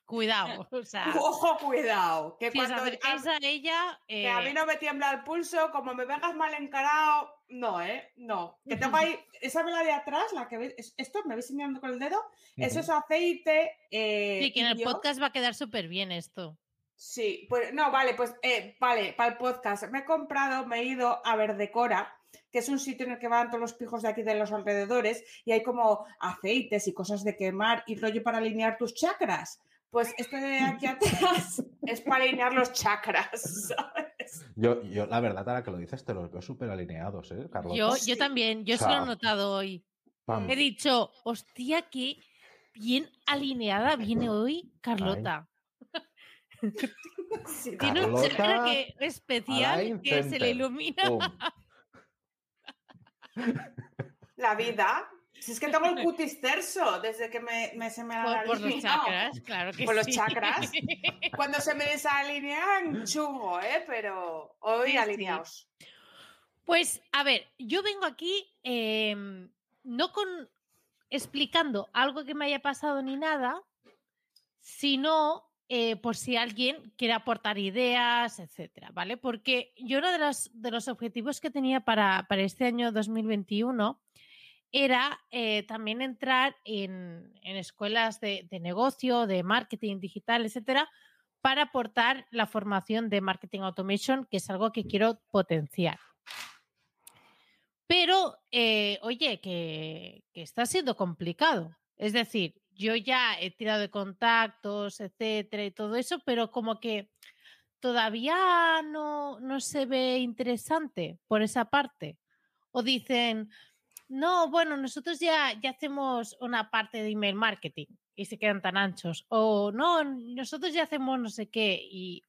cuidado. O sea, [laughs] Ojo, cuidado. Que si os cuando acercáis a, a ella, que a mí eh, no me tiembla el pulso, como me vengas mal encarado, no, ¿eh? No. Que tengo ahí, esa vela de atrás, la que veis, es- esto me veis señalando con el dedo, eso es aceite. Eh, sí, que en el indio. podcast va a quedar súper bien esto. Sí, pues no, vale, pues eh, vale, para el podcast. Me he comprado, me he ido a Verdecora, que es un sitio en el que van todos los pijos de aquí de los alrededores y hay como aceites y cosas de quemar y rollo para alinear tus chakras. Pues este de aquí atrás es para alinear los chakras, ¿sabes? Yo, yo, la verdad, ahora que lo dices, te los veo súper alineados, ¿eh, Carlota? Yo, también, yo O se lo he notado hoy. Pam. He dicho, hostia, qué bien alineada viene hoy Carlota. Sí, Tiene un chakra que especial que se le ilumina. La vida. Si es que tengo el cutis terso desde que me, me- se me Por, por los chakras, claro que Por los sí. chakras. Cuando se me desalinean, chungo, ¿eh? Pero hoy Sí, sí. alineados. Pues, a ver, yo vengo aquí em, no con explicando algo que me haya pasado ni nada, sino eh, por si alguien quiere aportar ideas, etcétera, ¿vale? Porque yo uno de los, de los objetivos que tenía para, para este año 2021 era eh, también entrar en, en escuelas de, de negocio, de marketing digital, etcétera, para aportar la formación de marketing automation, que es algo que quiero potenciar. Pero, eh, oye, que, que está siendo complicado. Es decir, yo ya he tirado de contactos, etcétera, y todo eso, pero como que todavía no, no se ve interesante por esa parte. O dicen, no, bueno, nosotros ya, ya hacemos una parte de email marketing y se quedan tan anchos. O no, nosotros ya hacemos no sé qué y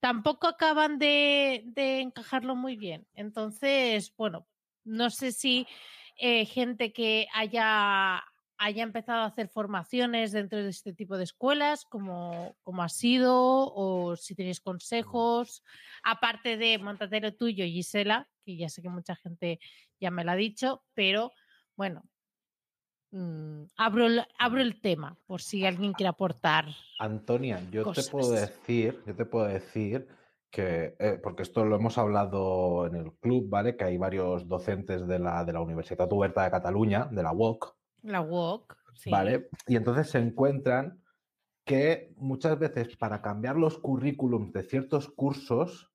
tampoco acaban de, de encajarlo muy bien. Entonces, bueno, no sé si eh, gente que haya, haya empezado a hacer formaciones dentro de este tipo de escuelas, como, como ha sido, o si tenéis consejos, aparte de Montatero tuyo, Gisela, que ya sé que mucha gente ya me lo ha dicho, pero bueno, mm, abro, el, abro el tema por si alguien quiere aportar. Antonia, yo cosas. te puedo decir, yo te puedo decir que, eh, porque esto lo hemos hablado en el club, ¿vale? Que hay varios docentes de la, de la Universidad Oberta de Cataluña, de la UOC, La walk. sí. ¿vale? Y entonces se encuentran que muchas veces para cambiar los currículums de ciertos cursos,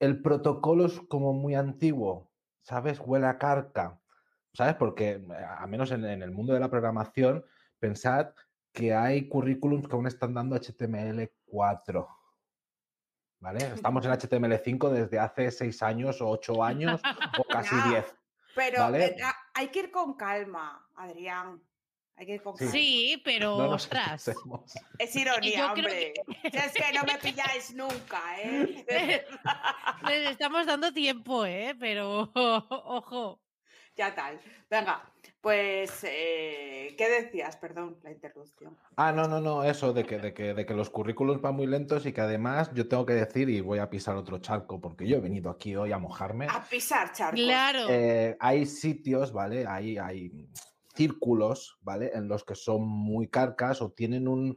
el protocolo es como muy antiguo, ¿sabes? Huele a carca, ¿sabes? Porque, eh, a menos en, en el mundo de la programación, pensad que hay currículums que aún están dando HTML4. ¿Vale? [laughs] Estamos en HTML5 desde hace seis años o ocho años [laughs] o casi diez. Pero Vale. eh, hay que ir con calma, Adrián. Hay que con Sí. pero No ostras. Es ironía, Yo creo hombre. Si es que no me [laughs] pilláis nunca, ¿eh? [laughs] Les estamos dando tiempo, ¿eh? Pero [laughs] ojo. ya tal. Venga, pues, eh, ¿qué decías? Perdón, la interrupción. Ah, no, no, no, eso de que, de que, de que los currículums van muy lentos y que además yo tengo que decir, y voy a pisar otro charco, porque yo he venido aquí hoy a mojarme. A pisar, charcos. Claro. Eh, hay sitios, ¿vale? Hay, hay círculos, ¿vale? En los que son muy carcas o tienen un-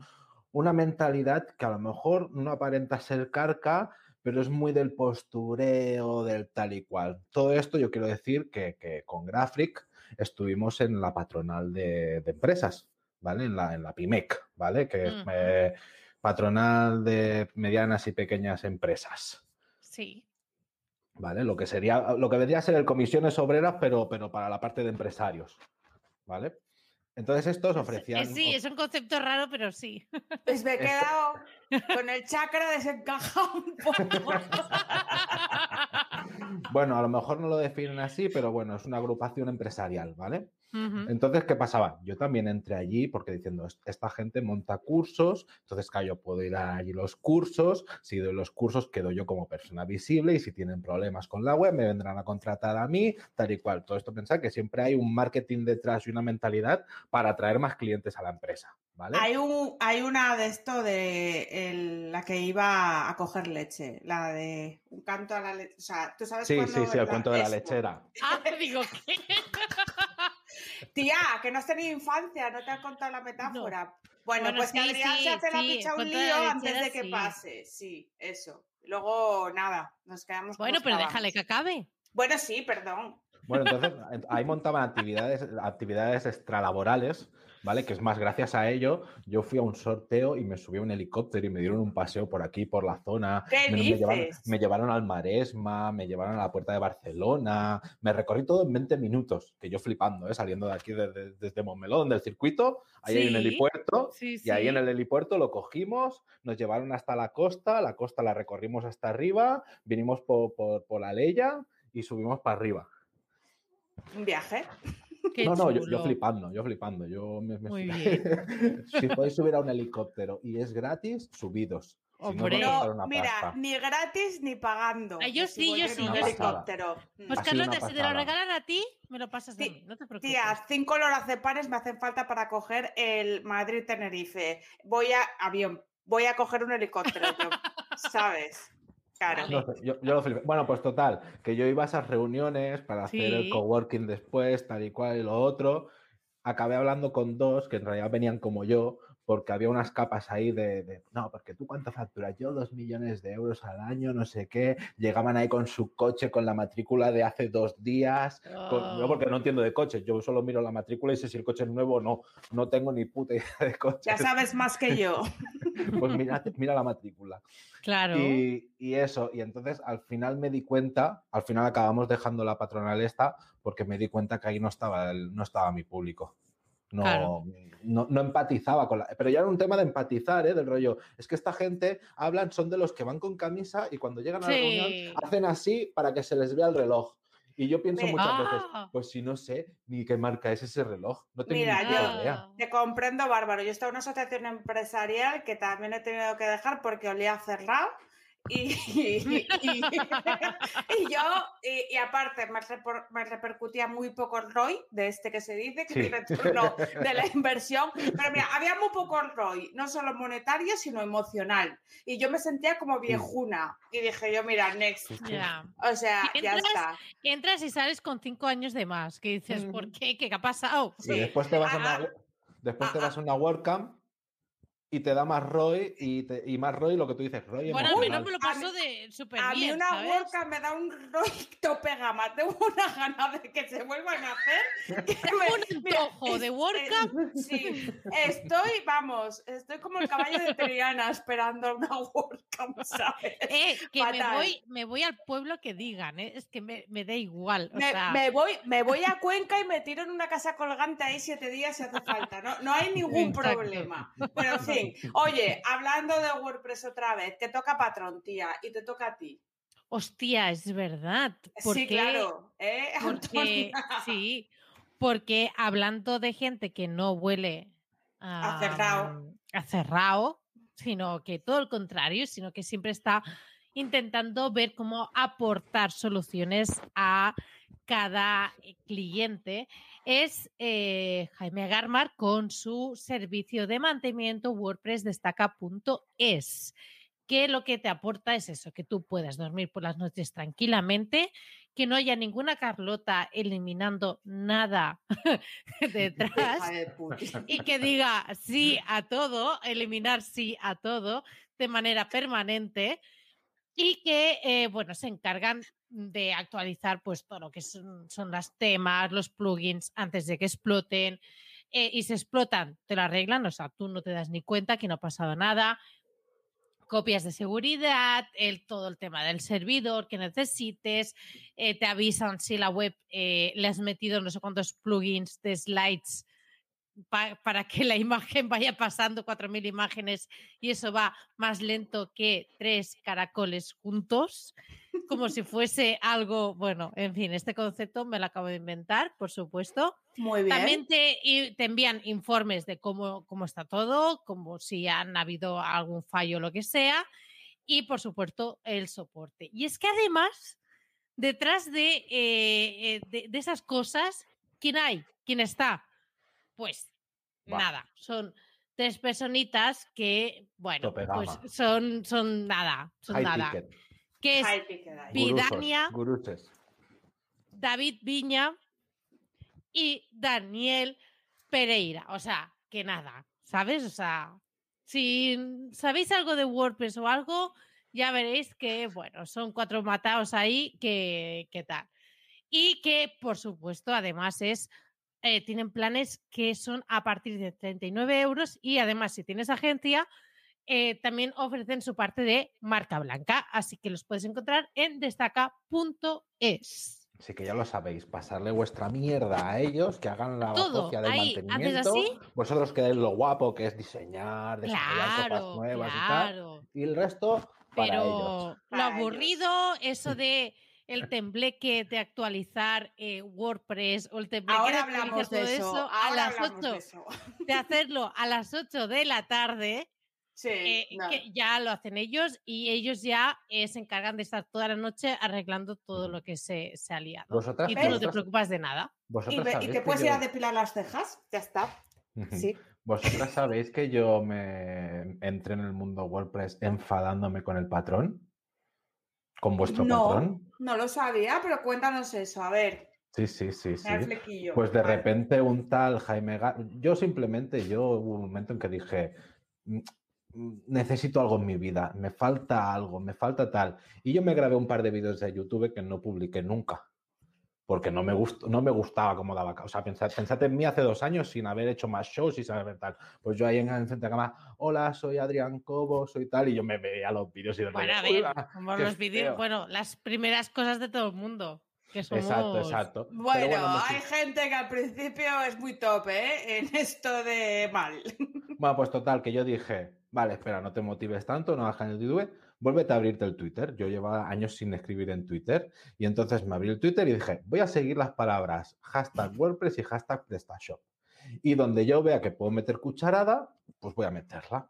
una mentalidad que a lo mejor no aparenta ser carca, pero es muy del postureo, del tal y cual. Todo esto yo quiero decir que, que con Graphic estuvimos en la patronal de, de empresas, ¿vale? En la, en la PIMEC, ¿vale? Que es eh, patronal de medianas y pequeñas empresas. Sí. ¿vale? Lo que sería, lo que vendría a ser el comisiones obreras, pero, pero para la parte de empresarios, ¿vale? Entonces estos ofrecían... Eh, sí, es un concepto raro, pero sí. Pues me he Esto- quedado [laughs] con el chakra desencajado un poco. [laughs] Bueno, a lo mejor no lo definen así, pero bueno, es una agrupación empresarial, ¿vale? Entonces, ¿qué pasaba? Yo también entré allí porque diciendo, "Es- esta gente monta cursos, entonces, claro, yo puedo ir a allí los cursos, si doy los cursos quedo yo como persona visible y si tienen problemas con la web me vendrán a contratar a mí, tal y cual. Todo esto pensar que siempre hay un marketing detrás y una mentalidad para atraer más clientes a la empresa, ¿vale? Hay, un, hay una de esto de el- la que iba a coger leche, la de un canto a la leche. O sea, tú sabes Sí, sí, sí, el cuento de la eso. lechera. [laughs] Ah, digo, ¿qué? Tía, que no has tenido infancia, no te han contado la metáfora. Bueno, Bueno, pues que Adrián sí, se hace la sí, picha el un lío la antes de que sí. pase. Sí, eso. Luego, nada, nos quedamos Bueno, pero estábamos. déjale que acabe. Bueno, sí, perdón. Bueno, entonces en- ahí montaban actividades, actividades extralaborales, ¿vale? Que es más, gracias a ello, yo fui a un sorteo y me subí a un helicóptero y me dieron un paseo por aquí, por la zona. ¿Qué me, me llevaron, dices? me llevaron al Maresma, me llevaron a la puerta de Barcelona, me recorrí todo en 20 minutos, que yo flipando, ¿eh? Saliendo de aquí desde, desde Montmeló, del circuito, ahí hay un helipuerto. Sí, Y ahí en el helipuerto lo cogimos, nos llevaron hasta la costa, la costa la recorrimos hasta arriba, vinimos por, por, por la Leya y subimos para arriba. Un viaje. Qué no, no, yo, yo flipando, yo flipando. Yo me, me Muy [laughs] si podéis subir a un helicóptero y es gratis, subidos. Si no, a No, mira, pasta. ni gratis ni pagando. Ah, yo Me sí, yo sí, helicóptero. Mm. Pues Ha una si te lo regalan a ti, me lo pasas a Sí, mí, no te preocupes. Tía, cinco lorazepanes me hacen falta para coger el Madrid-Tenerife. Voy a avión, voy a coger un helicóptero, yo, [laughs] ¿sabes? Claro. Vale. No sé, yo, yo lo flipé. Bueno, pues total, que yo iba a esas reuniones para hacer el coworking después, tal y cual y lo otro. Acabé hablando con dos que en realidad venían como yo, porque había unas capas ahí de, de, no, porque tú cuánto facturas, yo dos millones de euros al año, no sé qué. Llegaban ahí con su coche, con la matrícula de hace dos días. con- yo Oh. porque no entiendo de coches, yo solo miro la matrícula y sé si el coche es nuevo o no. No tengo ni puta [laughs] idea de coches. Ya sabes más que yo. [laughs] Pues mira, mira la matrícula. Claro. Y, y eso, y entonces al final me di cuenta, al final acabamos dejando la patronal esta, porque me di cuenta que ahí no estaba, el- no estaba mi público. No, Claro. no, no empatizaba con la. Pero ya era un tema de empatizar, ¿eh? Del rollo. Es que esta gente hablan, son de los que van con camisa y cuando llegan a la Sí. reunión hacen así para que se les vea el reloj. Y yo pienso Me- muchas veces, Ah. pues si no sé ni qué marca es ese reloj. No tengo Mira, ni puta yo- idea. Te comprendo, Bárbaro. Yo estaba en una asociación empresarial que también he tenido que dejar porque olía cerrado. Y, [laughs] y, y- y yo, y, y aparte, me, repor- me repercutía muy poco el ROI de este que se dice, que Sí. tiene retorno [laughs] de la inversión. Pero mira, había muy poco el ROI, no solo monetario, sino emocional. Y yo me sentía como viejuna. Y dije yo, mira, next. Ya. O sea, Y ya entras- está. Entras y sales con cinco años de más. Que dices, ¿por Ujú. qué? ¿Qué ha pasado? Y Sí. después te vas a Ah, una, después te ah, vas a una WordCamp y te da más ROI y, te- y más ROI lo que tú dices, ROI Bueno, al menos emocional. me lo A paso mí- de súper A mí una ¿sabes? worka me da un ROI [laughs] tope gama. Tengo una gana de que se vuelvan a hacer. [laughs] Un [laughs] mira, antojo de es- Sí, estoy, vamos, estoy como el caballo de Triana esperando una WordCamp, ¿sabes? Eh, que me voy, me voy al pueblo que digan, ¿eh? es que me, me da igual. O Me, sea, me voy, me voy a Cuenca y me tiro en una casa colgante ahí siete días si hace falta. No, no hay ningún Exacto. problema. Pero en fin, oye, hablando de WordPress otra vez, te toca patrón, tía, y te toca a ti. hostia, es verdad. ¿Por Sí, claro. ¿eh, [laughs] Porque, sí, porque hablando de gente que no huele A cerrao. am, a cerrao, sino que todo el contrario, sino que siempre está intentando ver cómo aportar soluciones a cada eh, cliente, es eh, Jaime Garmar con su servicio de mantenimiento WordPress destaca.es que lo que te aporta es eso, que tú puedas dormir por las noches tranquilamente, que no haya ninguna Carlota eliminando nada [laughs] detrás [laughs] y que diga sí a todo, eliminar sí a todo de manera permanente y que, eh, bueno, se encargan de actualizar pues todo lo que son, son las temas, los plugins antes de que exploten eh, y se explotan, te lo arreglan, o sea, tú no te das ni cuenta que no ha pasado nada, copias de seguridad, el, todo el tema del servidor que necesites, eh, te avisan si la web eh, le has metido no sé cuántos plugins de slides pa- para que la imagen [laughs] vaya pasando 4.000 imágenes y eso va más lento que tres caracoles juntos, como si [laughs] fuese algo, bueno, en fin, este concepto me lo acabo de inventar, por supuesto. Muy bien. También te envían informes de cómo, cómo está todo, como si han habido algún fallo o lo que sea, y por supuesto el soporte. Y es que además, detrás de, eh, eh, de, de esas cosas, ¿quién hay? ¿Quién está? Pues Nada, son tres personitas que, bueno, pues son, son nada, son High nada. ticket. Que es Gurusos, Vidania. David Viña y Daniel Pereira. O sea, que nada, ¿sabes? O sea, si sabéis algo de WordPress o algo, ya veréis que, bueno, son cuatro matados ahí que, que tal. Y que, por supuesto, además es, eh, tienen planes que son a partir de 39 euros y además, si tienes agencia, eh, también ofrecen su parte de marca blanca. Así que los puedes encontrar en destaca.es. Así que ya lo sabéis, pasarle vuestra mierda a ellos, que hagan la ahí, haces mantenimiento. así. Vosotros quedáis lo guapo que es diseñar, desarrollar cosas Claro, nuevas y tal. Y el resto para ellos. Pero lo Para ellos. aburrido, eso de el tembleque de actualizar eh, WordPress o el tembleque de Ahora actualizar hablamos de todo eso. eso a las hablamos de 8, eso. de [laughs] hacerlo a las 8 de la tarde, Sí, eh, no. que ya lo hacen ellos y ellos ya eh, se encargan de estar toda la noche arreglando todo lo que se, se ha liado. Vosotras, Y tú no te preocupas de nada. ¿Y, y sabéis te que puedes yo- ir a depilar las cejas? Ya está. Sí. Vosotras [laughs] sabéis que yo me entré en el mundo WordPress enfadándome con el patrón. Con vuestro No, patrón. No lo sabía, pero cuéntanos eso. A ver, Sí, sí, sí, sí. flequillo. Pues de Vale. repente un tal Jaime Ga- Yo simplemente, yo hubo un momento en que dije, "Mm, mm, necesito algo en mi vida, me falta algo, me falta tal. Y yo me grabé un par de vídeos de YouTube que no publiqué nunca. Porque no me, gustó, no me gustaba cómo daba. O sea, pensad, pensad en mí hace dos años sin haber hecho más shows y saber tal. Pues yo ahí en, en frente de la cámara, hola, soy Adrián Cobo, soy tal. Y yo me veía los vídeos y de Bueno, a ver, bueno, las primeras cosas de todo el mundo. Que somos... Exacto, exacto. Pero Bueno, hemos- hay gente que al principio es muy top, ¿eh? En [laughs] esto de mal. Bueno, pues total, que yo dije, vale, espera, no te motives tanto, no hagas YouTube, vuélvete a abrirte el Twitter. Yo llevaba años sin escribir en Twitter y entonces me abrí el Twitter y dije, voy a seguir las palabras hashtag WordPress y hashtag PrestaShop. Y donde yo vea que puedo meter cucharada, pues voy a meterla.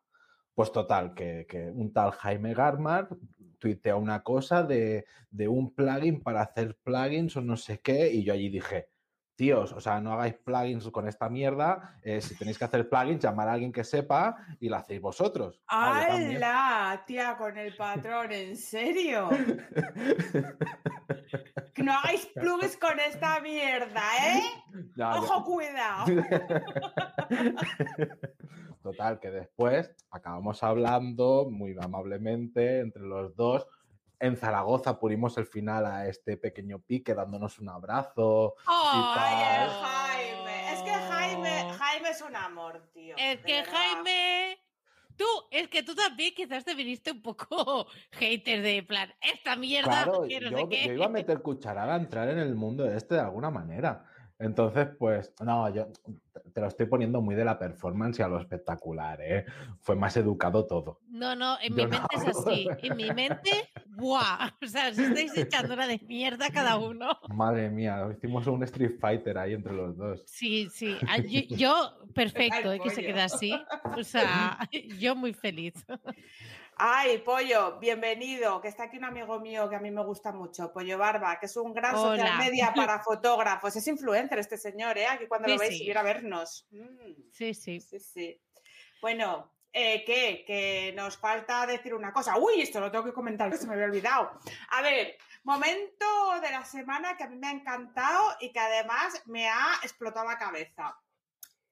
Pues total, que, que un tal Jaime Garmar tuitea una cosa de, de un plugin para hacer plugins o no sé qué, y yo allí dije, tíos, o sea, no hagáis plugins con esta mierda, eh, si tenéis que hacer plugins, llamar a alguien que sepa y lo hacéis vosotros. Ah. ¡Hala! Tía, con el patrón, ¿en serio? Que [laughs] no hagáis plugins con esta mierda, ¿eh? Ya, ¡Ojo, cuidado! [laughs] Total, que después acabamos hablando muy amablemente entre los dos. En Zaragoza pulimos el final a este pequeño pique dándonos un abrazo. ¡Ay, el tal. Jaime! Es que Jaime, Jaime es un amor, tío. Es de que verdad. Jaime. Tú, es que tú también quizás te viniste un poco [laughs] hater de plan, esta mierda, Claro, que no yo, sé qué. yo iba a meter cucharada a entrar en el mundo este de alguna manera. Entonces, pues, no, yo te lo estoy poniendo muy de la performance y a lo espectacular, ¿eh? Fue más educado todo. No, no, en Yo mi no mente es así. En mi mente, ¡buah! O sea, os estáis echando una de mierda cada uno. Madre mía, hicimos un Street Fighter ahí entre los dos. Sí, sí. Ah, Yo, [laughs] perfecto, eh, que se quede así. O sea, [laughs] yo muy feliz. Ay, Pollo, bienvenido, que está aquí un amigo mío que a mí me gusta mucho, Pollo Barba, que es un gran social media para [laughs] fotógrafos. Es influencer este señor, ¿eh? Aquí cuando Sí, lo veis, sí. ir a vernos. Mm, Sí, sí. sí, sí. Bueno, eh, ¿qué? Que nos falta decir una cosa. Uy, esto lo tengo que comentar, que se me había olvidado. A ver, momento de la semana que a mí me ha encantado y que además me ha explotado la cabeza.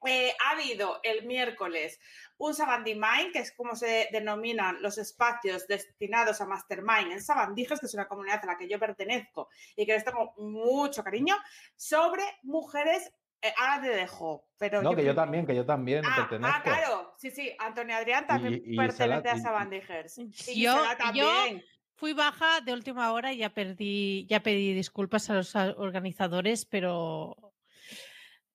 Eh, ha habido el miércoles un Savandi Mind, que es como se denominan los espacios destinados a Mastermind en Sabandijes, que es una comunidad a la que yo pertenezco y que les tengo mucho cariño, sobre mujeres. eh, ahora te dejo, pero No, que yo también, que yo también Ah, pertenezco. ah, claro, sí, sí, Antonio Adrián también Y- y pertenece a y- Sabandijers. Y Yo- Gisela yo- también. Fui baja de última hora y ya perdí, ya pedí disculpas a los organizadores, pero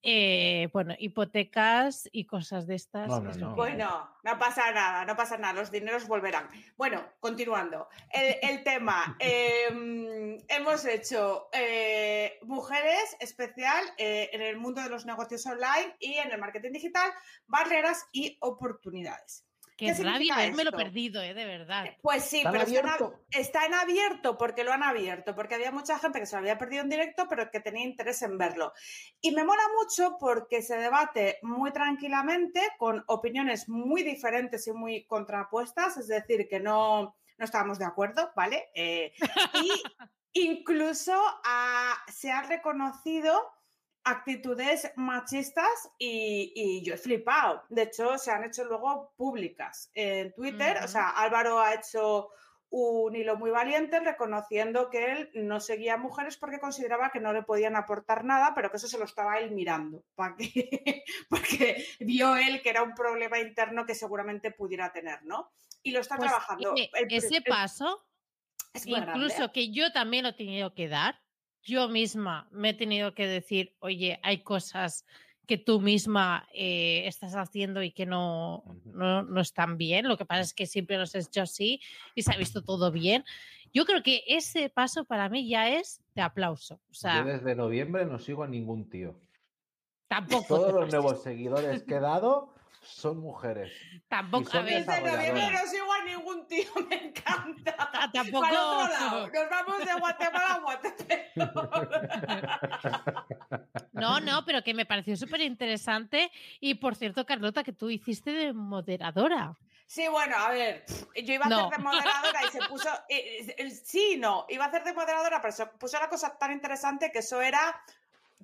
eh, bueno, hipotecas y cosas de estas. No, no, no. Bueno, no pasa nada, no pasa nada, los dineros volverán. Bueno, continuando. El, el tema, eh, hemos hecho eh, mujeres especial eh, en el mundo de los negocios online y en el marketing digital, barreras y oportunidades. Qué, ¿qué rabia haberme lo perdido, eh, de verdad. Pues sí, ¿Está en pero está en, abierto? ab- está en abierto porque lo han abierto, porque había mucha gente que se lo había perdido en directo, pero que tenía interés en verlo. Y me mola mucho porque se debate muy tranquilamente, con opiniones muy diferentes y muy contrapuestas, es decir, que no, no estábamos de acuerdo, ¿vale? Eh, y [laughs] incluso ah, se han reconocido actitudes machistas y, y yo he flipado. De hecho, se han hecho luego públicas en Twitter. O sea, Álvaro ha hecho un hilo muy valiente reconociendo que él no seguía a mujeres porque consideraba que no le podían aportar nada, pero que eso se lo estaba él mirando, [laughs] pa' que- porque vio él que era un problema interno que seguramente pudiera tener, ¿no? Y lo está Pues, trabajando. El- ese el- paso, es muy grande, incluso ¿eh? que yo también lo he tenido que dar, yo misma me he tenido que decir, oye, hay cosas que tú misma eh, estás haciendo y que no, no, no están bien. Lo que pasa es que siempre los he hecho así y se ha visto todo bien. Yo creo que ese paso para mí ya es de aplauso. O sea, Yo desde noviembre no sigo a ningún tío. tampoco. Todos los pases, [laughs] nuevos seguidores que he dado son mujeres. Tampoco, son a ver, Desde noviembre desarrolladoras. no sigo a ningún tío, [laughs] me encanta. ta- tampoco. Para otro lado, nos vamos de Guatemala a Guatemala. No, no, pero que me pareció súper interesante. Y por cierto, Carlota, que tú hiciste de moderadora. Sí, bueno, a ver, yo iba a No. hacer de moderadora y se puso. eh, eh, sí, no, iba a hacer de moderadora, pero se puso la cosa tan interesante que eso era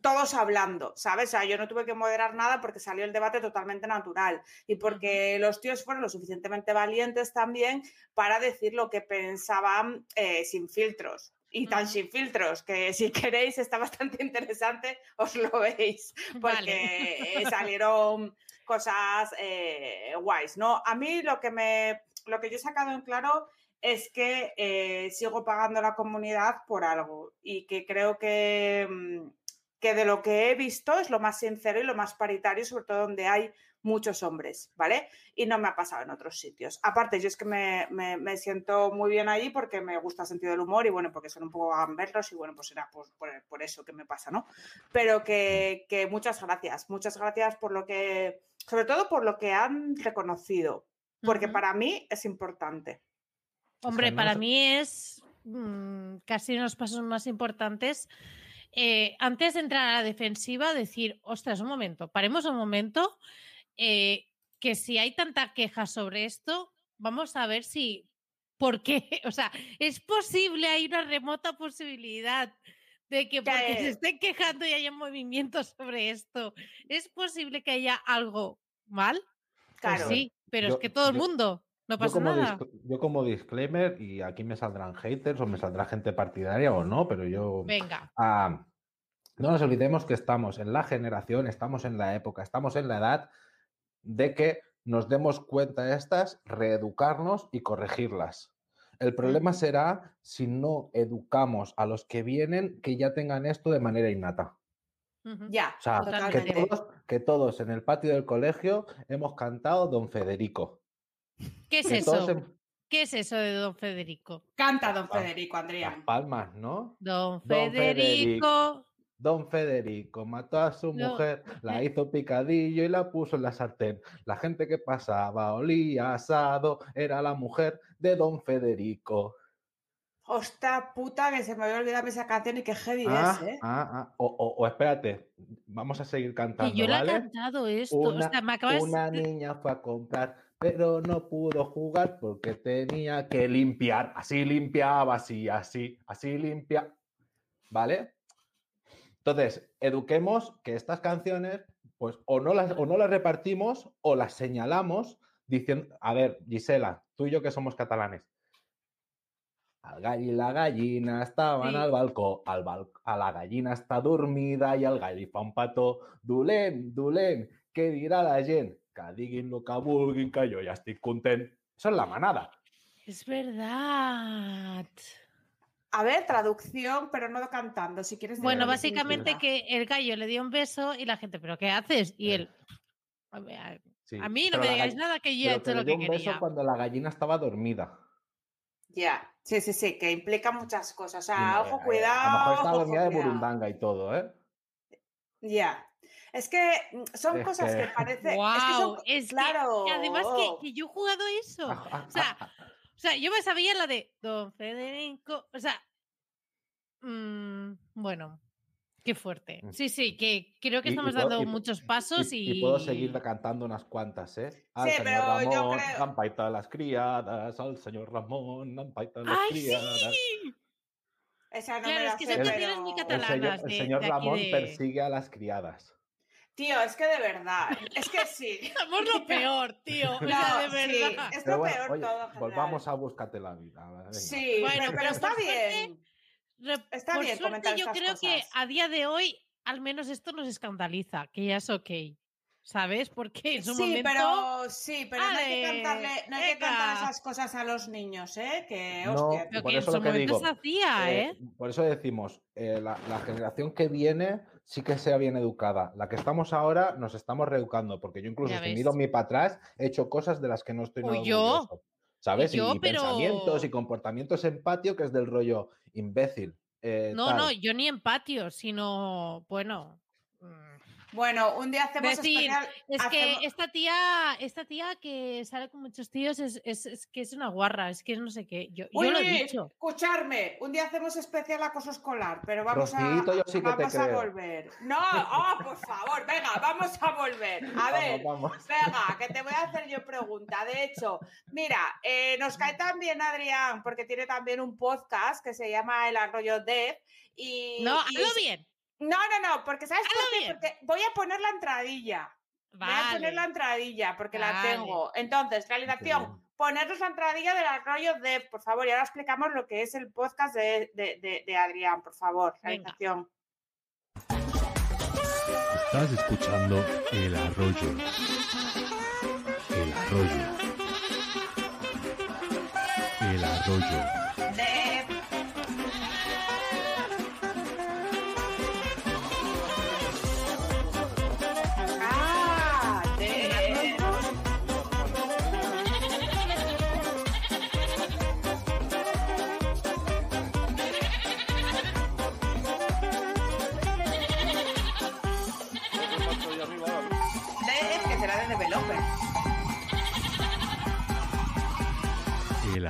todos hablando, ¿sabes? O sea, yo no tuve que moderar nada porque salió el debate totalmente natural y porque los tíos fueron lo suficientemente valientes también para decir lo que pensaban eh, sin filtros. Y tan sin filtros que si [laughs] queréis está bastante interesante, os lo veis, porque Vale. eh, [laughs] salieron cosas eh, guays, ¿no? A mí lo que me lo que yo he sacado en claro es que eh, sigo pagando la comunidad por algo y que creo que, mm, que de lo que he visto es lo más sincero y lo más paritario, sobre todo donde hay muchos hombres, ¿vale? Y no me ha pasado en otros sitios. Aparte, yo es que me, me- me siento muy bien allí porque me gusta el sentido del humor y bueno, porque son un poco gamberros y bueno, pues será por, por, por eso que me pasa, ¿no? Pero que, que muchas gracias, muchas gracias por lo que, sobre todo por lo que han reconocido, porque para mí es importante. Hombre, para mí es mm, casi unos pasos más importantes. Eh, antes de entrar a la defensiva, decir, ostras, un momento, paremos un momento, eh, que si hay tanta queja sobre esto, vamos a ver si, ¿por qué? [laughs] O sea, es posible, hay una remota posibilidad de que porque se estén quejando y haya movimientos sobre esto, es posible que haya algo mal. Pues Claro. sí, pero yo- es que todo el mundo, no Yo pasa como, nada. yo como disclaimer, y aquí me saldrán haters o me saldrá gente partidaria o no, pero yo... Venga. Ah, no nos olvidemos que estamos en la generación, estamos en la época, estamos en la edad de que nos demos cuenta de estas, reeducarnos y corregirlas. El problema será si no educamos a los que vienen que ya tengan esto de manera innata. Ya, O sea, que totalmente. todos, que todos en el patio del colegio hemos cantado Don Federico. ¿Qué es Que eso? en- ¿Qué es eso de don Federico? Canta, don Federico, Las Adrián. palmas, ¿no? Don Federico. Don Federico mató a su No, mujer, la [laughs] hizo picadillo y la puso en la sartén. La gente que pasaba olía asado, era la mujer de Don Federico. Hostia puta, que se me había olvidado esa canción y qué heavy Ah, es, ¿eh? ah, ah. O, o- o espérate, vamos a seguir cantando, Y yo le he ¿vale? cantado esto. Una, o sea, me acabas una niña fue a comprar, pero no pudo jugar porque tenía que limpiar. Así limpiaba, así, así, así limpia. ¿Vale? Entonces, eduquemos que estas canciones, pues, o no las, o no las repartimos o las señalamos diciendo, a ver, Gisela, tú y yo que somos catalanes. Al gallo y la gallina estaban Sí. al balcón, al bal- a la gallina está dormida y al gallo fa un pato. Dulén, Dulén, què dirà la gent? Que diguin lo que jo ja estic content. Eso es la manada. Es verdad. A ver, traducción, pero no cantando, si quieres. Bueno, básicamente que el gallo le dio un beso y la gente, ¿pero qué haces? Y Eh, él, a, ver, a- Sí, a mí no pero me digáis nada que yo he hecho le lo dio que un beso quería. cuando la gallina estaba dormida. Ya, sí, sí, sí, que implica muchas cosas. O sea, eh, ojo, eh, cuidado. A lo mejor estaba dormida de burundanga y todo, ¿eh? Ya. Es que mm, son Es cosas que, que- parece. ¡Guau! Es que son. Es que- claro. y además que, que yo he jugado eso. O sea. O sea, yo me sabía la de Don Federico. O sea, mm, bueno, qué fuerte. Mm. Sí, sí, que creo que Y- y estamos puedo- dando y- muchos pasos y. y, puedo seguir cantando unas cuantas, ¿eh? Al Sí, señor pero yo Ramón, creo- han paitado las criadas, al señor Ramón, han paitado las ¡Ay, criadas. sí! Esa no Claro, me es que sé, son El- canciones muy El señor, catalanas el señor de aquí Ramón de- persigue a las criadas. Tío, es que de verdad. Es que sí. [laughs] Somos lo [laughs] peor, tío. O No, sea, de sí, verdad. es lo bueno, peor oye, todo. volvamos a Búscate la vida. venga. Sí, Bueno, pero, está por suerte- bien. Re- Está Por bien suerte, comentar yo estas creo que a día de hoy, al menos esto nos escandaliza, que ya es ok. ¿Sabes? Porque en su Sí, momento. pero sí, pero no hay que cantarle, no hay que cantar esas cosas a los niños, ¿eh? Que No, hostia. Pero por que en eso su lo que momento digo, se hacía, Eh, ¿eh? por eso decimos, eh, la, la generación que viene sí que sea bien educada. La que estamos ahora nos estamos reeducando, porque yo incluso ves. miro mi para atrás he hecho cosas de las que no estoy nada O yo. orgulloso, ¿Sabes? Y yo, y pero- pensamientos y comportamientos en patio que es del rollo imbécil. eh, No, tal. no, yo ni en patio, sino, bueno. mm, Bueno, un día hacemos Decir, especial. Es que hacemos- esta tía, esta tía que sale con muchos tíos es, es- es que es una guarra, es que es no sé qué. Yo, yo Uy, lo he uy, dicho. escucharme, un día hacemos especial acoso escolar, pero vamos a, yo sí que te vamos a creo. volver. No, oh, por favor, venga, vamos a volver. A ver, Vamos, vamos. venga, que te voy a hacer yo pregunta. De hecho, mira, eh, nos cae también Adrián, porque tiene también un podcast que se llama El Arroyo Dev. Y, No, y- hazlo bien. No, no, no, porque ¿sabes por qué? Porque voy a poner la entradilla. Voy a poner la entradilla porque la tengo. Entonces, realización, bien. ponernos la entradilla del arroyo de, por favor, y ahora explicamos lo que es el podcast de, de- de- de Adrián, por favor, Venga. realización. Estás escuchando El Arroyo. El Arroyo. El arroyo.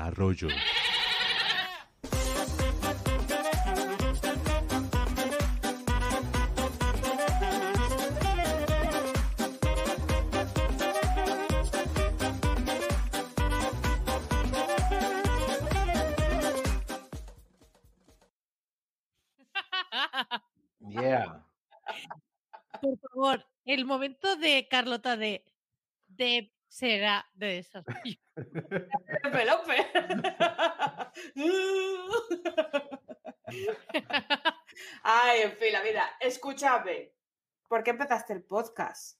Arroyo. Yeah. Por favor, el momento de Carlota de, de será de desarrollo. [laughs] [laughs] Developer. Ay, en fin, la vida. Escúchame. ¿Por qué empezaste el podcast?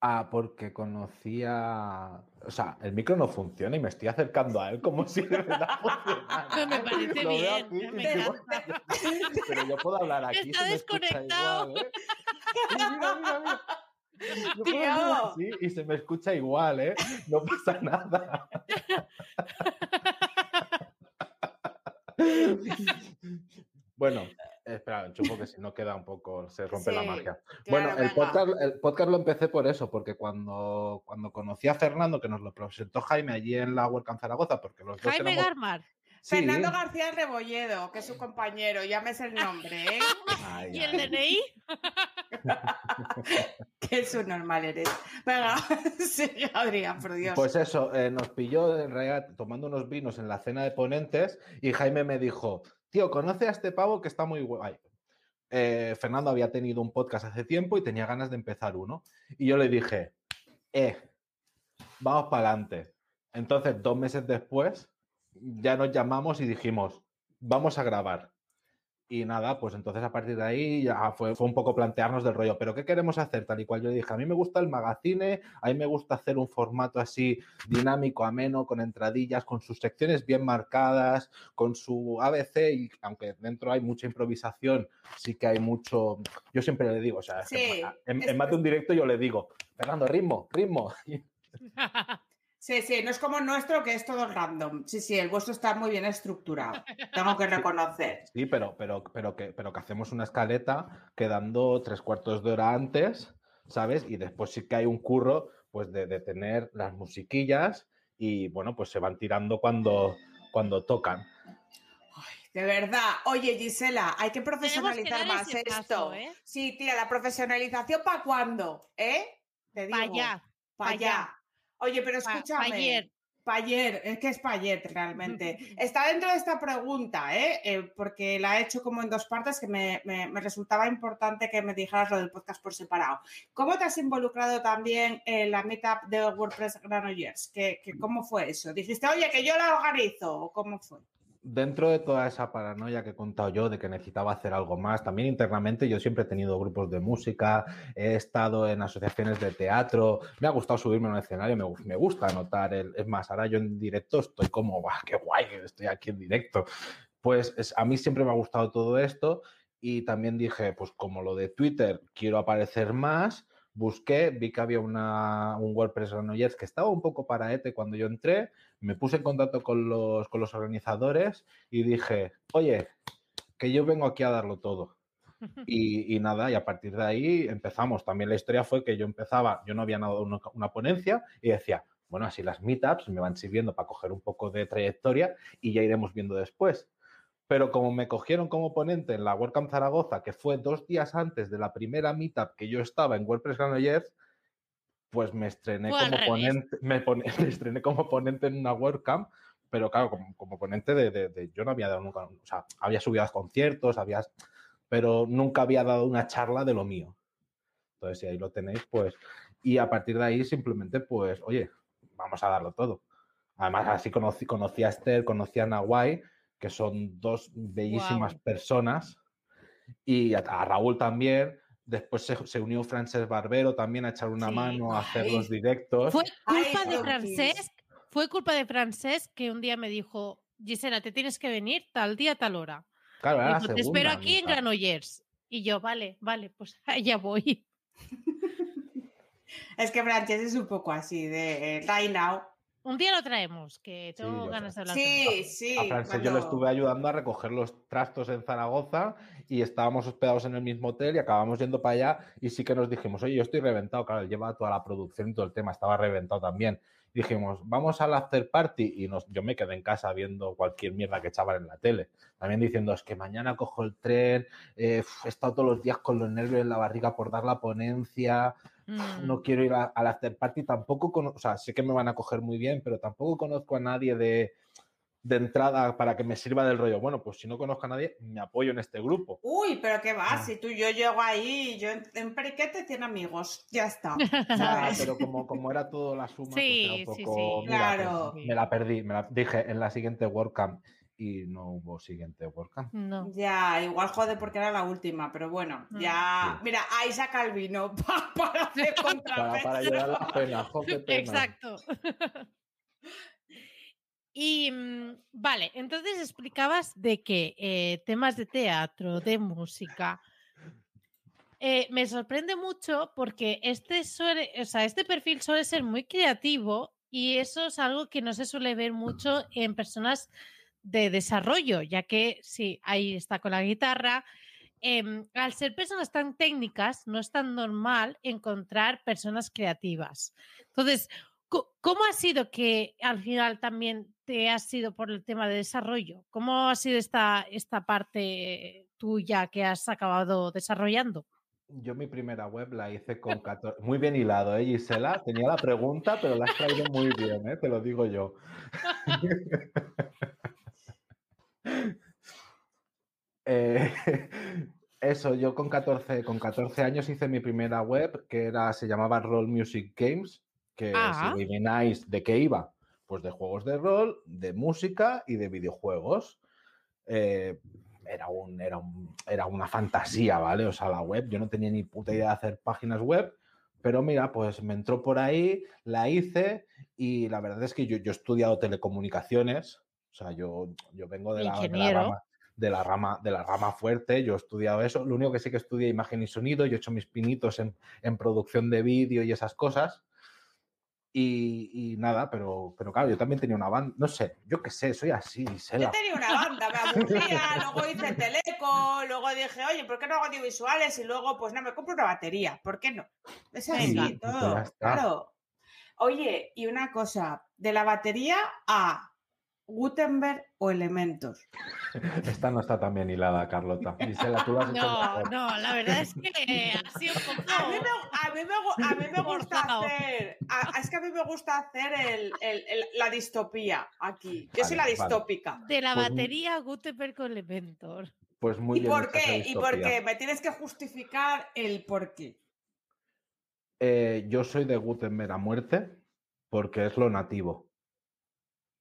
Ah, porque conocía. O sea, el micro no funciona y me estoy acercando a él como si de verdad funcionara. Me parece Lo veo bien, aquí, me digo, encanta. Pero yo puedo hablar aquí. Está me escucha desconectado. igual, ¿eh? Sí, mira, mira, mira. [laughs] Yo puedo Tío. hacer así y se me escucha igual, ¿eh? No pasa nada. [laughs] Bueno, espera, enchufo que si no queda un poco, se rompe la magia. claro, bueno, el podcast, el podcast lo empecé por eso, porque cuando, cuando conocí a Fernando, que nos lo presentó Jaime allí en la WordCamp Zaragoza, porque los dos Jaime éramos- Garmar. Sí. Fernando García Rebolledo, que es su compañero, llámese el nombre, ¿eh? Ay, ¿Y el. DNI? [laughs] que su normal eres. Venga, [laughs] sí, Adrián, por Dios. Pues eso, eh, nos pilló en realidad tomando unos vinos en la cena de ponentes y Jaime me dijo, tío, conoce a este pavo que está muy guay. Eh, Fernando había tenido un podcast hace tiempo y tenía ganas de empezar uno. Y yo le dije, eh, vamos para adelante. Entonces, dos meses después, ya nos llamamos y dijimos, vamos a grabar. Y nada, pues entonces a partir de ahí ya fue, fue un poco plantearnos del rollo, pero ¿qué queremos hacer? Tal y cual yo dije, a mí me gusta el magazine, a mí me gusta hacer un formato así dinámico, ameno, con entradillas, con sus secciones bien marcadas, con su ABC, y aunque dentro hay mucha improvisación, sí que hay mucho, yo siempre le digo, o sea, Sí, en, en más de un directo yo le digo, Fernando, ritmo, ritmo. [laughs] Sí, sí, no es como el nuestro que es todo random. Sí, sí, el vuestro está muy bien estructurado. Tengo que reconocer. Sí, pero, pero, pero, que, pero que hacemos una escaleta quedando tres cuartos de hora antes, ¿sabes? Y después sí que hay un curro, pues, de, de tener las musiquillas y, bueno, pues se van tirando cuando, cuando tocan. De verdad. Oye, Gisela, hay que profesionalizar más esto. paso, ¿eh? Sí, tira, la profesionalización para cuándo, ¿eh? Te digo. Pa' allá, Para pa' allá. Oye, pero escúchame. pa' ayer. Payer, es que es Payet realmente. [laughs] Está dentro de esta pregunta, ¿eh? Eh, porque la he hecho como en dos partes que me, me- me resultaba importante que me dijeras lo del podcast por separado. ¿Cómo te has involucrado también en la meetup de WordPress Granollers? ¿Qué, qué, ¿Cómo fue eso? ¿Dijiste, oye, que yo la organizo? ¿O cómo fue? Dentro de toda esa paranoia que he contado yo de que necesitaba hacer algo más, también internamente yo siempre he tenido grupos de música, he estado en asociaciones de teatro, me ha gustado subirme a un escenario, me, me gusta anotar el... Es más, ahora yo en directo estoy como, ¡guau, qué guay estoy aquí en directo! Pues es- a mí siempre me ha gustado todo esto y también dije, pues como lo de Twitter, quiero aparecer más, busqué, vi que había una, un WordPress Granollers que estaba un poco para ETE cuando yo entré, me puse en contacto con los, con los organizadores y dije, oye, que yo vengo aquí a darlo todo. [laughs] Y, y nada, y a partir de ahí empezamos. También la historia fue que yo empezaba, yo no había dado una, una ponencia y decía, bueno, así las meetups me van sirviendo para coger un poco de trayectoria y ya iremos viendo después. Pero como me cogieron como ponente en la WordCamp Zaragoza, que fue dos días antes de la primera meetup que yo estaba en WordPress Granollers, pues me estrené como ponente, [laughs] me, pone- me estrené como ponente en una WordCamp, pero claro, como, como ponente de, de- de- yo no había dado nunca, o sea, había subido a conciertos, había, pero nunca había dado una charla de lo mío. Entonces, si ahí lo tenéis, pues, y a partir de ahí simplemente, pues, oye, vamos a darlo todo. Además, así conocí, conocí a Esther, conocí a Nahuay, que son dos bellísimas Guau. personas, y a, a Raúl también. Después se, se unió Frances Barbero también a echar una Sí. mano, a hacer Ay. los directos. Fue Ay, culpa de Francis. Francesc, fue culpa de Francés que un día me dijo, Gisela, te tienes que venir tal día, tal hora. Claro, te espero aquí en. Granollers. Y yo, vale, vale, pues [laughs] allá voy. [laughs] Es que Frances es un poco así, de eh, right now. Un día lo traemos, que Sí, tengo yo ganas de hablar con Sí, él. sí. A Francés yo le estuve ayudando a recoger los trastos en Zaragoza y estábamos hospedados en el mismo hotel y acabamos yendo para allá y sí que nos dijimos, oye, yo estoy reventado, claro, él lleva toda la producción y todo el tema, estaba reventado también. Dijimos, vamos al after party y nos, yo me quedé en casa viendo cualquier mierda que echaban en la tele. También diciendo, es que mañana cojo el tren, eh, he estado todos los días con los nervios en la barriga por dar la ponencia, Mm. no quiero ir a- al after party, tampoco, cono- o sea, sé que me van a coger muy bien, pero tampoco conozco a nadie de, de entrada para que me sirva del rollo. Bueno, pues si no conozco a nadie, me apoyo en este grupo. Uy, pero qué va, Ah. si tú yo llego ahí, yo en, en Periquete tiene amigos, ya está. [laughs] Pero como, como era todo la suma, pues era un sí, poco, sí. mira, Claro. pues, me la perdí, me la dije en la siguiente WordCamp y no hubo siguiente WordCamp. No. Ya, igual jode porque era la última, pero bueno, Mm. ya. Sí. Mira, ahí saca el vino [laughs] pa- para hacer [laughs] Para, para llevar la pena, jo, qué pena. Exacto. [laughs] Y mm, vale, entonces explicabas de que eh, temas de teatro, de música. eh, me sorprende mucho porque este suele, o sea, este perfil suele ser muy creativo y eso es algo que no se suele ver mucho en personas de desarrollo, ya que sí, ahí está con la guitarra. em, al ser personas tan técnicas, no es tan normal encontrar personas creativas. Entonces, ¿Cómo ha sido que al final también te has ido por el tema de desarrollo? ¿Cómo ha sido esta, esta parte tuya que has acabado desarrollando? Yo mi primera web la hice con 14... Muy bien hilado, ¿eh, Gisela? Tenía la pregunta, pero la has traído muy bien, ¿eh? Te lo digo yo. [laughs] [laughs] Eh, [laughs] eso, yo con 14, con 14 años hice mi primera web que era, se llamaba Roll Music Games, que Ah. si adivináis de qué iba, pues de juegos de rol, de música y de videojuegos. Eh, era, un, era, un- era una fantasía, ¿vale? O sea, la web, yo no tenía ni puta idea de hacer páginas web, pero mira, pues me entró por ahí, la hice y la verdad es que yo, yo he estudiado telecomunicaciones, sea, yo, yo vengo de la, de la rama, de, la rama, de la rama fuerte, yo he estudiado eso, lo único que sí que estudié imagen y sonido, yo he hecho mis pinitos en, en producción de vídeo y esas cosas. Y, y nada, pero, pero claro, yo también tenía una banda, no sé, yo qué sé, soy así, Yo tenía una banda, me aburría, luego hice teleco, luego dije, oye, ¿por qué no hago audiovisuales? Y luego, pues no, me compro una batería, ¿por qué no? Es así, todo, claro. Oye, y una cosa, de la batería a Gutenberg o Elementor. [laughs] Esta no está tan bien hilada, Carlota. Gisela, tú lo has hecho No, no, la verdad es que ha sido un poco... A mí me, a mí me gu- a mí me gusta hacer, a- es que a mí me gusta hacer el- el- el- la distopía aquí. Yo soy la vale. distópica. De la Pues- batería Gutenberg con Elementor. Pues muy ¿Y bien. por qué? Y porque distopía. me tienes que justificar el por qué. Eh, yo soy de Gutenberg a muerte porque es lo nativo.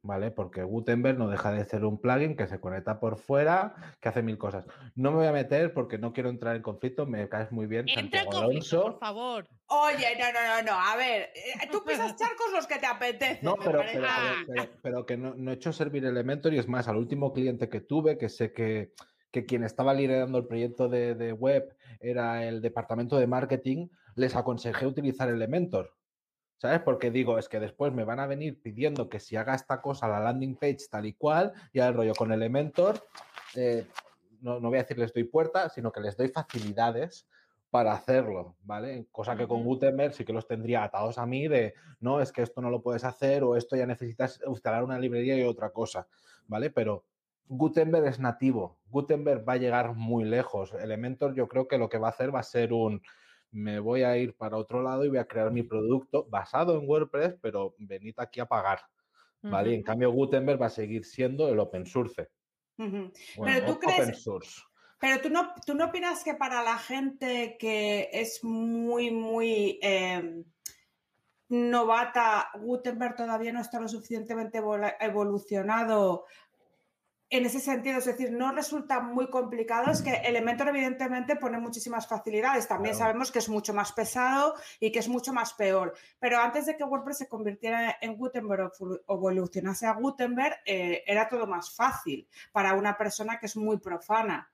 ¿Vale? Porque Gutenberg no deja de ser un plugin que se conecta por fuera, que hace mil cosas. No me voy a meter porque no quiero entrar en conflicto, me caes muy bien, Entra en Santiago conflicto, por Alonso. favor. Oye, no, no, no, no. A ver, eh, tú pisas [laughs] charcos los que te apetecen. No, me pero, pero, Ah. pero- pero- pero que no, no he hecho servir Elementor y es más, al último cliente que tuve, que sé que, que quien estaba liderando el proyecto de, de web era el departamento de marketing, les aconsejé utilizar Elementor. ¿Sabes? Porque digo, es que después me van a venir pidiendo que si haga esta cosa, la landing page tal y cual, y el rollo con Elementor, eh, no, no voy a decir les doy puerta, sino que les doy facilidades para hacerlo, ¿vale? Cosa que con. Gutenberg sí que los tendría atados a mí de, no, es que esto no lo puedes hacer o esto ya necesitas instalar una librería y otra cosa, ¿vale? Pero Gutenberg es nativo, Gutenberg va a llegar muy lejos. Elementor yo creo que lo que va a hacer va a ser un, me voy a ir para otro lado y voy a crear mi producto basado en WordPress, pero venid aquí a pagar, ¿vale? Y en cambio Gutenberg va a seguir siendo el open source. Bueno, tú crees- open source. Pero tú no, tú no opinas que para la gente que es muy, muy eh, novata, Gutenberg todavía no está lo suficientemente evolucionado en ese sentido, es decir, no resulta muy complicado, es que Elementor evidentemente pone muchísimas facilidades, también Claro. sabemos que es mucho más pesado y que es mucho más peor, pero antes de que WordPress se convirtiera en Gutenberg o evolucionase a Gutenberg, eh, era todo más fácil para una persona que es muy profana.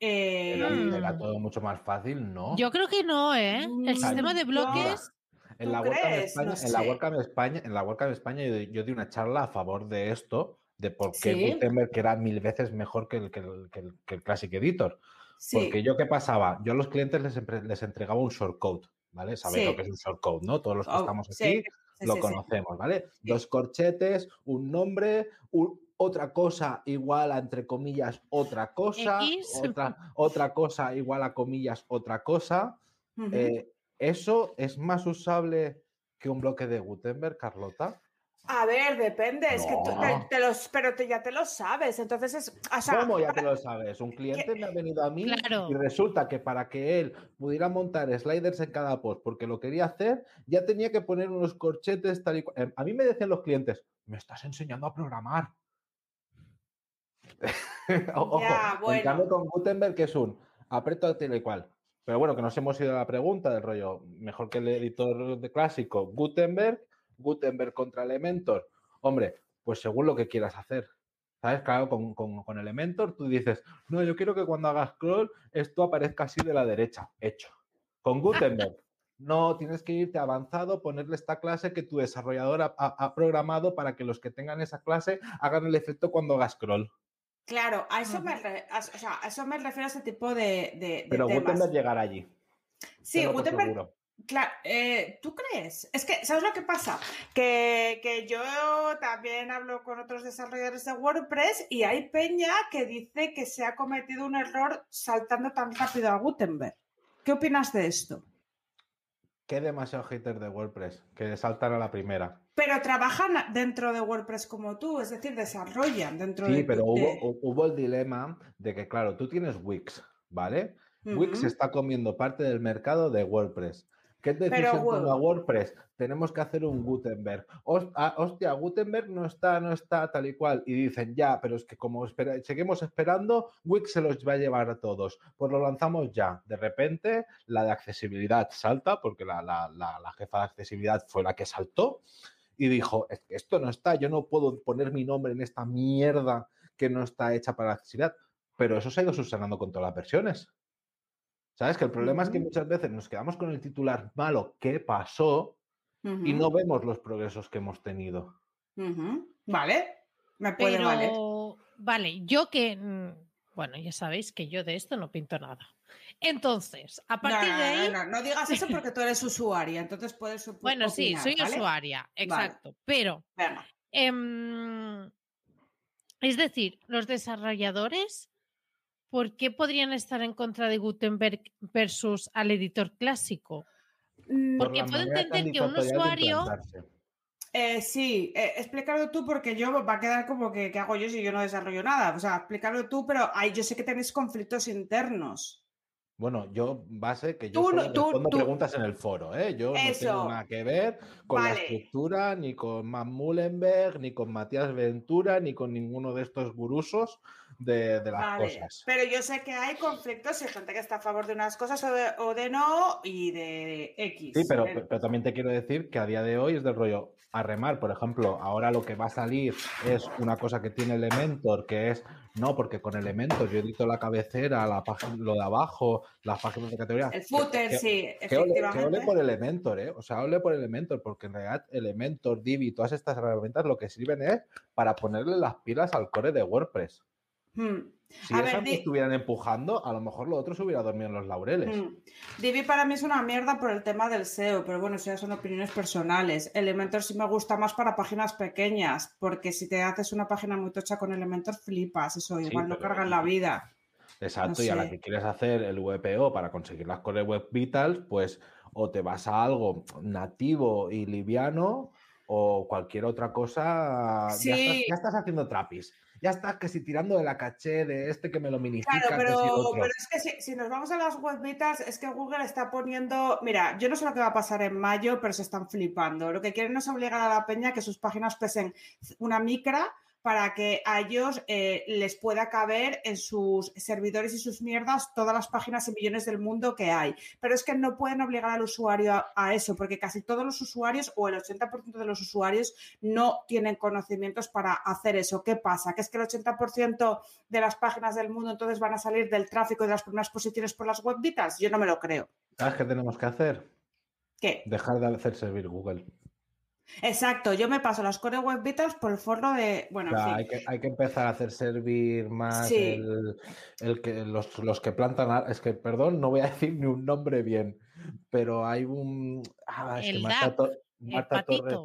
Eh, Era, era todo mucho más fácil, ¿no? Yo creo que no, ¿eh? El Mm, sistema de bloques. En la. España, No en la. WordCamp España, en la WordCamp España yo, yo di una charla a favor de esto, de por qué Sí. Gutenberg era mil veces mejor que el, que el- que el- que el Classic Editor. sí. Porque yo, ¿qué pasaba? Yo a los clientes les, les entregaba un shortcode, ¿vale? Sabéis Sí. lo que es un shortcode, ¿no? Todos los que Oh, estamos aquí lo conocemos, ¿vale? Dos corchetes, un nombre, un- otra cosa igual a, entre comillas, otra cosa, otra, otra cosa igual a comillas, otra cosa. Eh, ¿Eso es más usable que un bloque de Gutenberg, Carlota? A ver, depende, es que tú- te, los, pero te- ya te lo sabes, entonces es, o sea, ¿Cómo ya te lo sabes? Un cliente me ha venido a mí Claro. y resulta que para que él pudiera montar sliders en cada post porque lo quería hacer, ya tenía que poner unos corchetes tal y cual. Em, A mí me decían los clientes, me estás enseñando a programar. [laughs] Ojo, Ya, en bueno. cambio con Gutenberg que es un aprieto tal y cual. Pero bueno, que nos hemos ido a la pregunta del rollo, mejor que el editor de clásico, Gutenberg, Gutenberg contra Elementor. Hombre, pues según lo que quieras hacer. ¿Sabes? Claro, con, con- con Elementor tú dices, no, yo quiero que cuando hagas scroll esto aparezca así de la derecha. Hecho. Con Gutenberg, no, tienes que irte avanzado, ponerle esta clase que tu desarrollador ha, ha- ha programado para que los que tengan esa clase hagan el efecto cuando hagas scroll. claro, a eso, me, a, o sea, a eso me refiero a ese tipo de, de- de Pero temas. Gutenberg llegará allí. Sí, Gutenberg, seguro. Claro, eh, ¿tú crees? Es que, ¿sabes lo que pasa? Que, que yo también hablo con otros desarrolladores de WordPress y hay peña que dice que se ha cometido un error saltando tan rápido a Gutenberg. ¿Qué opinas de esto? Qué demasiado hater de WordPress, que saltan a la primera. Pero trabajan dentro de WordPress como tú, es decir, desarrollan dentro de... Sí, pero hubo, de- hubo el dilema de que, claro, tú tienes Wix, ¿vale? Wix está comiendo parte del mercado de WordPress. ¿Qué decisión wow. WordPress? Tenemos que hacer un Gutenberg. Ah, hostia, Gutenberg no está, no está tal y cual. Y dicen, ya, pero es que como espera- seguimos esperando, Wix se los va a llevar a todos. Pues lo lanzamos ya. De repente, la de accesibilidad salta, porque la, la- la- la jefa de accesibilidad fue la que saltó y dijo, "Es que esto no está, yo no puedo poner mi nombre en esta mierda que no está hecha para la accesibilidad. Pero eso se ha ido subsanando con todas las versiones. ¿Sabes? Que el problema es que muchas veces nos quedamos con el titular malo, ¿qué pasó? Y no vemos los progresos que hemos tenido. Vale, me puede Pero, valer. vale, yo que, mm, bueno, ya sabéis que yo de esto no pinto nada. Entonces, a partir no, de ahí, no, no digas eso porque tú eres usuaria, entonces puedes opi- bueno, sí, soy ¿vale? usuaria, exacto, pero, Venga. em, es decir, los desarrolladores, ¿por qué podrían estar en contra de Gutenberg versus al editor clásico? Mm, Porque puedo entender que un usuario-. Eh, sí, eh, explícalo tú porque yo va a quedar como que ¿qué hago yo si yo no desarrollo nada? O sea, explícalo tú, pero ay, yo sé que tenéis conflictos internos. Bueno, yo base que yo Tú solo no- tú- respondo tú- preguntas en el foro, ¿eh? Yo no tengo nada que ver con la estructura, ni con Matt Mullenberg, ni con Matías Ventura, ni con ninguno de estos gurusos de, de las Vale, cosas. pero yo sé que hay conflictos y gente que está a favor de unas cosas o de, o de no y de X. Sí, pero, pero también te quiero decir que a día de hoy es del rollo a remar. Por ejemplo, ahora lo que va a salir es una cosa que tiene Elementor, que es no, porque con Elementor yo edito la cabecera, la página, lo de abajo, las páginas de categoría. el footer, que- sí, Que ole, que efectivamente. ole por Elementor, ¿eh? O sea, ole por Elementor, porque en realidad Elementor, Divi, todas estas herramientas lo que sirven es para ponerle las pilas al core de WordPress. Hmm. Si A esas ver, estuvieran empujando, a lo mejor lo otro se hubiera dormido en los laureles. Mm. Divi para mí es una mierda por el tema del SEO, pero bueno, eso ya son opiniones personales. Elementor sí me gusta más para páginas pequeñas, porque si te haces una página muy tocha con Elementor, flipas, eso igual no pero- carga en la vida. Exacto, No y a la que quieres hacer el VPO para conseguir las Core Web Vitals, pues o te vas a algo nativo y liviano o cualquier otra cosa. Ya, Sí. estás, ya estás haciendo trapis. Ya estás que si tirando de la caché de este que me lo minifica. Claro, pero, pero es que si, si nos vamos a las web betas, es que Google está poniendo. Mira, yo no sé lo que va a pasar en mayo, pero se están flipando. Lo que quieren es obligar a la peña que sus páginas pesen una micra para que a ellos eh, les pueda caber en sus servidores y sus mierdas todas las páginas y millones del mundo que hay. Pero es que no pueden obligar al usuario a, a eso, porque casi todos los usuarios o el 80% de los usuarios no tienen conocimientos para hacer eso. ¿Qué pasa? ¿Que es que el 80% de las páginas del mundo entonces van a salir del tráfico de las primeras posiciones por las web vitas? Yo no me lo creo. ¿Sabes qué tenemos que hacer? ¿Qué? Dejar de hacer servir Google. Exacto, yo me paso las core web vitals por el forro de. Bueno, fin. hay, que, hay que empezar a hacer servir más Sí. el, el que, los, los que plantan. Es que, perdón, no voy a [laughs] decir ni un nombre bien, pero hay un. Ah, es que El Marta, DAP, To- El Marta Torres.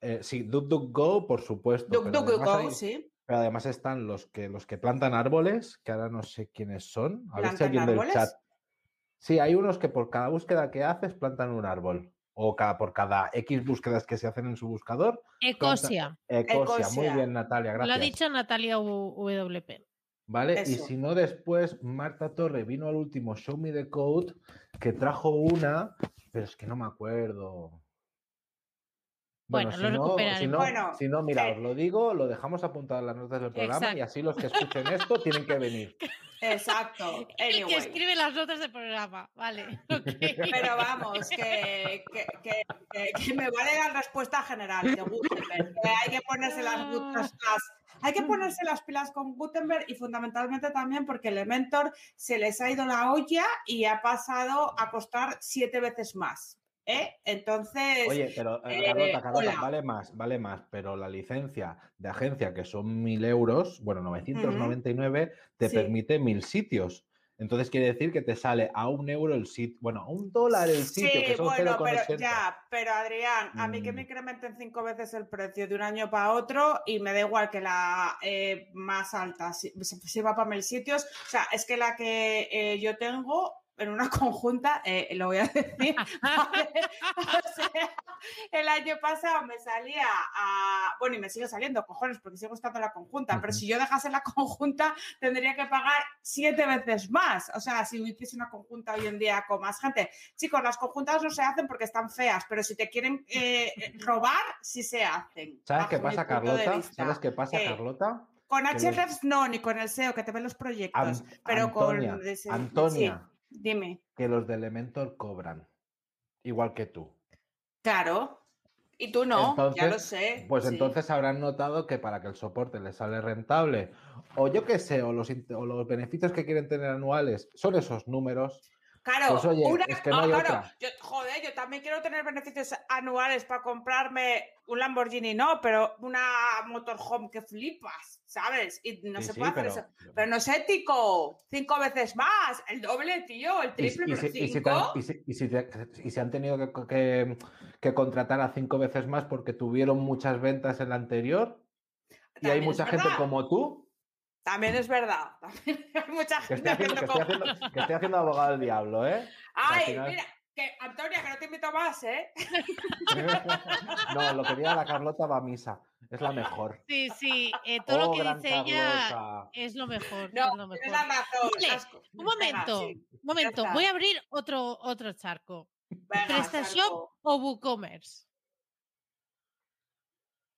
eh, sí, DuckDuckGo, por supuesto. Duk, pero duk, además go, hay- sí. Pero además están los que, los que plantan árboles, que ahora no sé quiénes son. A ver si ¿Plantan alguien del árboles? chat. Sí, hay unos que por cada búsqueda que haces plantan un árbol. O cada, por cada X búsquedas que se hacen en su buscador. Ecosia. Ecosia. Muy bien, Natalia, Lo gracias. ha dicho Natalia WP. ¿Vale? Y si no, después Marta Torre vino al último Show Me the Code que trajo una, pero es que no me acuerdo. Bueno, si lo no, si no, Bueno, si no, mira, eh. os lo digo, lo dejamos apuntado en las notas del programa y así los que escuchen esto tienen que venir. [laughs] Exacto. [laughs] El que Anyway. escribe las notas del programa. Vale. [laughs] Pero vamos, que, que, que- que- que me vale la respuesta general de Gutenberg. Que hay que ponerse las- [laughs] hay que ponerse las pilas con Gutenberg y fundamentalmente también porque Elementor se les ha ido la olla y ha pasado a costar siete veces más. ¿Eh? Entonces, Oye, pero eh, eh, Carlota, Carlota, hola. vale más, vale más, pero la licencia de agencia que son mil euros, bueno, 999, te Sí. permite mil sitios. Entonces quiere decir que te sale a un euro el sitio, bueno, a un dólar el sitio, Sí, que son bueno, pero 0,80. ya, pero Adrián, a mí que Mm. me incrementen cinco veces el precio de un año para otro y me da igual que la eh, más alta si, si- para mil sitios, o sea, es que la que eh, yo tengo en una [laughs] conjunta, eh, lo voy a decir, [laughs] o sea, el año pasado me salía a, bueno, y me sigue saliendo, cojones, porque sigo estando en la conjunta, pero si yo dejase la conjunta, tendría que pagar siete veces más, o sea, si hiciese una conjunta hoy en día con más gente, Chicos, las conjuntas no se hacen porque están feas, pero si te quieren eh, robar, sí se hacen. ¿Sabes qué pasa, Carlota? ¿Sabes qué pasa. Carlota? Con Hrefs no, ni con el SEO, que te ven los proyectos. An- pero Antonia, con... Antonia, sí, dime. que los de Elementor cobran, igual que tú. Claro. Y tú no, ya Entonces, lo sé. Pues sí. entonces habrán notado que para que el soporte les sale rentable, o yo qué sé, o los, o los beneficios que quieren tener anuales son esos números. Claro, Pues oye, una- es que no ah, hay claro, otra. yo- joder, yo también quiero tener beneficios anuales para comprarme un Lamborghini, no, pero una motorhome que flipas, ¿sabes? Y no Sí, se sí, puede hacer pero- eso. Pero no es ético. Cinco veces más. El doble, tío. El triple, y pero y cinco. y si- y si te- y si han tenido que, que- que contratar a cinco veces más porque tuvieron muchas ventas en la anterior y hay mucha gente como tú, También es verdad. [laughs] También hay mucha que gente estoy haciendo, que haciendo estoy como- haciendo- que estoy haciendo abogado del diablo, ¿eh? Ay, final- mira, que Antonia, que no te invito más, ¿eh? [laughs] no, lo que diga la Carlota va a misa, es la mejor. [laughs] Sí, sí. eh, todo lo Oh, que dice ella es lo mejor. No, es lo mejor. la Un Venga, momento, sí, un momento. Voy a abrir otro, otro charco. venga, ¿PrestaShop Sarko. o WooCommerce?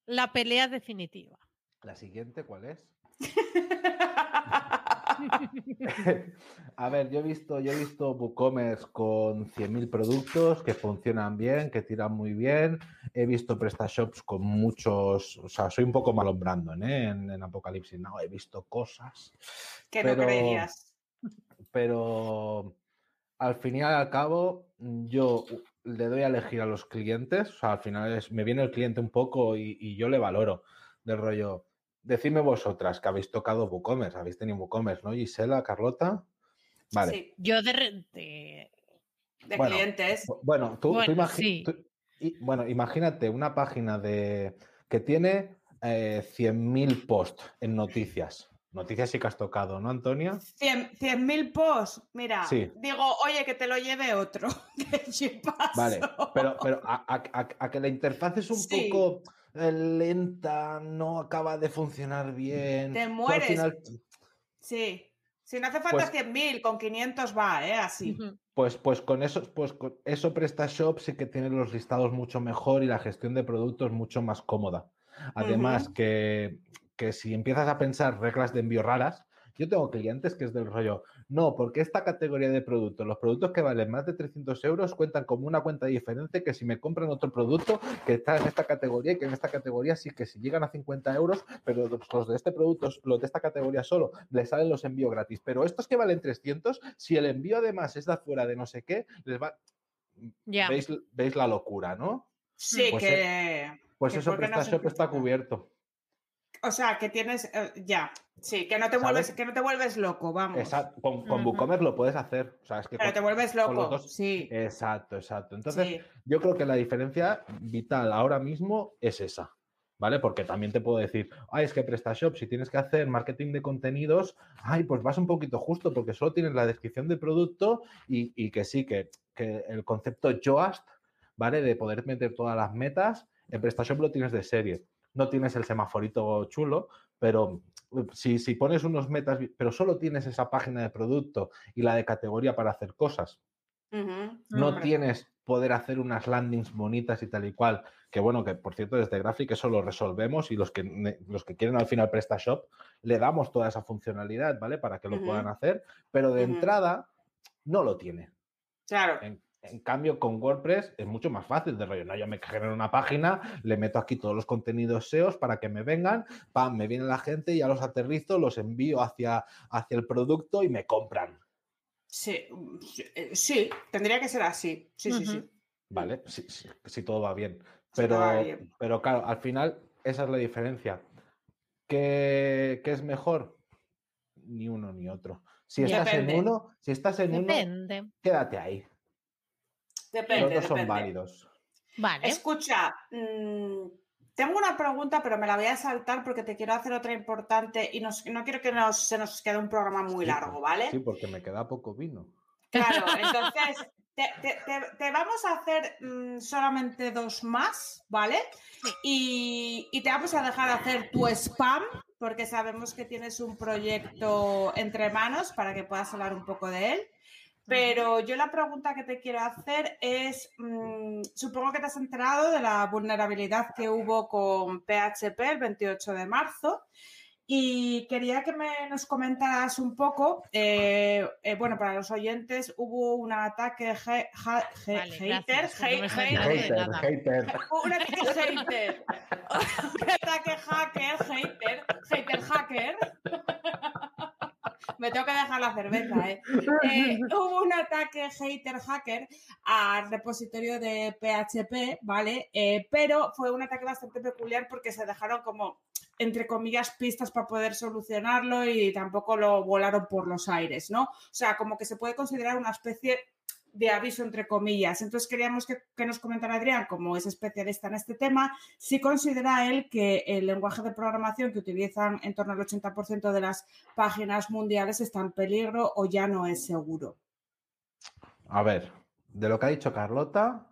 La pelea definitiva. ¿La siguiente cuál es? [laughs] [laughs] A ver, yo he visto, yo he visto WooCommerce con 100.000 productos que funcionan bien, que tiran muy bien. He visto PrestaShops con muchos, o sea, soy un poco malo en Brandon, ¿eh? En, en Apocalipsis. No, he visto cosas, que no creerías. pero al fin y al cabo yo le doy a elegir a los clientes, o sea, al final es, me viene el cliente un poco y, y yo le valoro del rollo. Decidme vosotras que habéis tocado WooCommerce, habéis tenido WooCommerce, ¿no? Gisela, Carlota. Vale. Sí, Yo de, re- de- de Bueno, clientes. Bu- Bueno, tú, tú Bueno, imagi- sí. tú- y- bueno, imagínate una página de que tiene eh, 100.000 posts en noticias. Noticias sí que has tocado, ¿no, Antonia? 100.000 posts. Mira, Sí. digo, oye, que te lo lleve otro. [laughs] que. Vale, pero, pero a, a- a- a que la interfaz es un Sí. poco lenta, no acaba de funcionar bien. Te mueres. final- Sí. Si no hace falta Pues- 100.000, con 500 va, ¿eh? Así. Pues, pues con eso, pues con eso PrestaShop sí que tiene los listados mucho mejor y la gestión de productos mucho más cómoda. Además, que, que si empiezas a pensar reglas de envío raras, yo tengo clientes que es del rollo, no, porque esta categoría de productos, los productos que valen más de 300 euros cuentan como una cuenta diferente que si me compran otro producto que está en esta categoría y que en esta categoría sí que si llegan a 50 euros, pero los de este producto, los de esta categoría solo, les salen los envíos gratis. Pero estos que valen 300, si el envío además es de afuera de no sé qué, les va... Ya. ¿Veis, veis la locura, ¿no? Sí, Pues que. Pues que eso porque no se PrestaShop está cubierto. O sea, que tienes. eh, ya. Sí, que no te ¿Sabes? vuelves, que no te vuelves loco, vamos. Exacto. Con, con. WooCommerce lo puedes hacer. O sea, es que Pero con- te vuelves loco. dos- Sí. Exacto, exacto. Entonces, sí. yo creo que la diferencia vital ahora mismo es esa, ¿vale? Porque también te puedo decir, ay, es que PrestaShop, si tienes que hacer marketing de contenidos, ay, pues vas un poquito justo porque solo tienes la descripción del producto y, y que sí, que, que el concepto Yoast, ¿vale? De poder meter todas las metas, en PrestaShop lo tienes de serie. No tienes el semaforito chulo, pero si, si pones unos metas, pero solo tienes esa página de producto y la de categoría para hacer cosas, no tienes poder hacer unas landings bonitas y tal y cual, que bueno, que por cierto desde Graphic eso lo resolvemos y los que, los que quieren al final PrestaShop le damos toda esa funcionalidad, ¿vale? Para que lo puedan hacer, pero de entrada no lo tiene. Claro. En, en cambio, con WordPress es mucho más fácil de rollo. No, yo me genero una página, le meto aquí todos los contenidos SEOs para que me vengan, pam, me viene la gente, ya los aterrizo, los envío hacia, hacia el producto y me compran. Sí, mm, sí, sí, tendría que ser así. Sí, sí, sí. ¿Vale? Si, si- si todo va bien. Pero, todo va bien. pero claro, al final esa es la diferencia. ¿Qué, qué es mejor? Ni uno ni otro. Si estás Depende. en uno, si estás en uno, Depende. quédate ahí. Depende, Los dos son depende. válidos. Vale. Escucha, mm, tengo una pregunta, pero me la voy a saltar porque te quiero hacer otra importante y nos- no quiero que nos, se nos quede un programa muy Sí, largo, ¿vale? Sí, porque me queda poco vino. Claro, [laughs] entonces te, te- te- te vamos a hacer mm, solamente dos más, ¿vale? Y, y te vamos a dejar hacer tu spam, porque sabemos que tienes un proyecto entre manos para que puedas hablar un poco de él. Pero yo la pregunta que te quiero hacer es, mm, supongo que te has enterado de la vulnerabilidad que hubo con PHP el 28 de marzo. Y quería que me, nos comentaras un poco, eh, eh, bueno, para los oyentes hubo un ataque hater. un ataque hater, [laughs] un ataque hacker, hater, hater hacker. Me tengo que dejar la cerveza, ¿eh? Eh, [laughs] hubo un ataque hater hacker al repositorio de PHP, ¿vale? Eh, pero fue un ataque bastante peculiar porque se dejaron como, entre comillas, pistas para poder solucionarlo y tampoco lo volaron por los aires, ¿no? O sea, como que se puede considerar una especie de aviso entre comillas. Entonces queríamos que, que nos comentara Adrián, como es especialista en este tema, si considera él que el lenguaje de programación que utilizan en torno al 80% de las páginas mundiales está en peligro o ya no es seguro. A ver, de lo que ha dicho Carlota,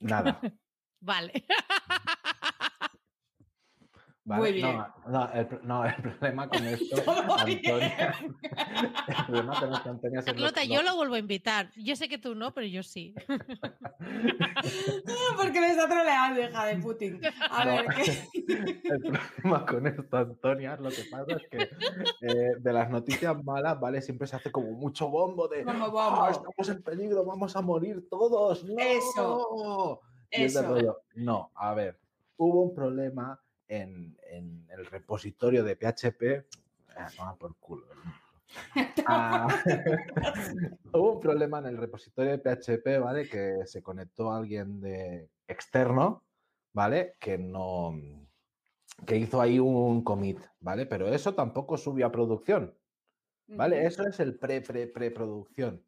nada. [laughs] Vale. [laughs] ¿vale? Muy bien. No, no, el, pro- no, el problema con [laughs] esto. Antonia, [laughs] el problema con esto, Antonia, es lo- Carlota, lo- yo lo vuelvo a invitar. Yo sé que tú no, pero yo sí. [laughs] Porque me está troleando, hija de Putin. A ver, ¿qué? El problema con esto, Antonia, lo que pasa es que eh, de las noticias malas, ¿vale? Siempre se hace como mucho bombo de Como "Ah, bombo. estamos en peligro, vamos a morir todos. ¡No! Eso. Eso. rollo, No, a ver, hubo un problema en, en el repositorio de PHP. Ah, toma por culo. [laughs] Ah, [laughs] hubo un problema en el repositorio de PHP, ¿vale? Que se conectó alguien de externo, ¿vale? Que no. que hizo ahí un commit, ¿vale? Pero eso tampoco subió a producción, ¿vale? Eso es el pre, pre, preproducción,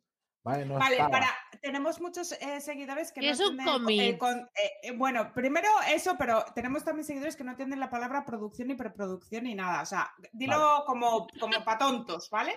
¿vale? No para, tenemos muchos eh, seguidores que ¿Qué no es un entienden, eh, con- eh, eh, bueno, primero eso, pero tenemos también seguidores que no entienden la palabra producción ni preproducción ni nada. O sea, dilo como, como para tontos, ¿vale?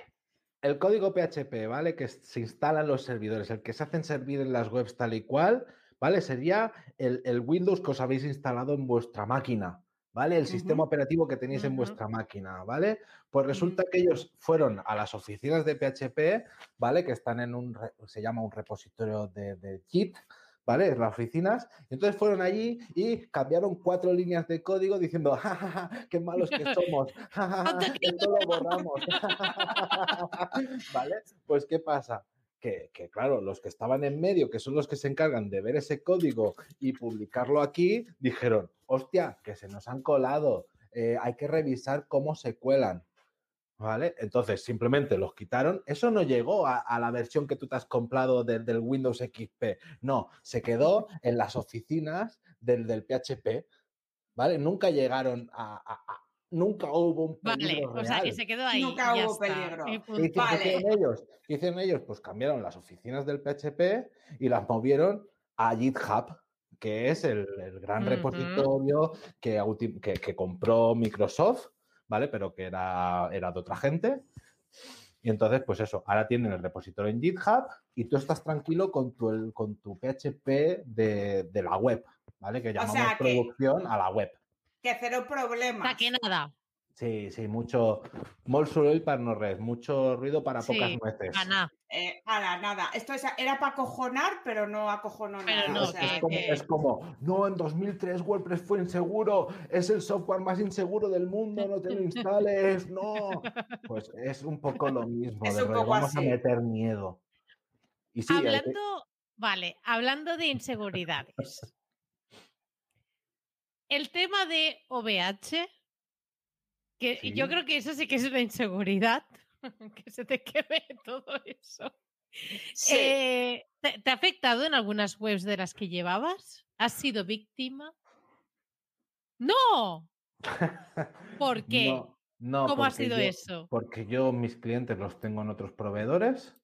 El código PHP, ¿vale? Que se instala en los servidores, el que se hacen servir en las webs tal y cual, ¿vale? Sería el, el Windows que os habéis instalado en vuestra máquina, ¿vale? El sistema operativo que tenéis en vuestra máquina, ¿vale? Pues resulta que ellos fueron a las oficinas de PHP, ¿vale? Que están en un, se llama un repositorio de, de Git, ¿vale? Las oficinas. Y entonces fueron allí y cambiaron cuatro líneas de código diciendo, ja, ja, ja, qué malos que somos, ja, ja, ja, [laughs] esto lo borramos. [laughs] ¿Vale? Pues, ¿qué pasa? Que, claro, los que estaban en medio, que son los que se encargan de ver ese código y publicarlo aquí, dijeron, hostia, que se nos han colado, eh, hay que revisar cómo se cuelan. ¿Vale? Entonces, simplemente los quitaron. Eso no llegó a, la versión que tú te has comprado del, Windows XP. No, se quedó en las oficinas del, del PHP. ¿Vale? Nunca llegaron a- Nunca hubo un Vale, peligro o sea, que real. se quedó ahí. Nunca ya hubo está. peligro. Y ¿Y punto. qué hicieron ellos? ¿Qué hicieron ellos? Pues cambiaron las oficinas del PHP y las movieron a GitHub, que es el, el gran repositorio que, que- que compró Microsoft, ¿vale? Pero que era, era de otra gente. Y entonces, pues eso, ahora tienen el repositorio en GitHub y tú estás tranquilo con tu, el- con tu PHP de, de la web, ¿vale? Que llamamos sea que- producción a la web. Que cero O problemas. sea, que nada. Sí, sí, mucho, molt soroll para no res, mucho ruido para Sí, pocas nueces. Ana. Eh, ala, nada. Esto es- era para acojonar, pero no acojonó Pero nada. no, o es, sea, es que- como, es como, no, en 2003 WordPress fue inseguro, es el software más inseguro del mundo, no te lo instales, no. Pues es un poco lo [laughs] mismo, Es de un poco vamos así. a meter miedo. Y sí, hay que- hablando, vale, hablando de inseguridades. El tema de OVH, que Sí. yo creo que eso sí que es una inseguridad, [laughs] que se te queme [laughs] todo eso. sí. Eh, ¿te, te ha afectado en algunas webs de las que llevabas? ¿Has sido víctima? ¡No! ¿Por [laughs] qué? No, no, ¿Cómo ha sido yo- eso? Porque yo mis clientes los tengo en otros proveedores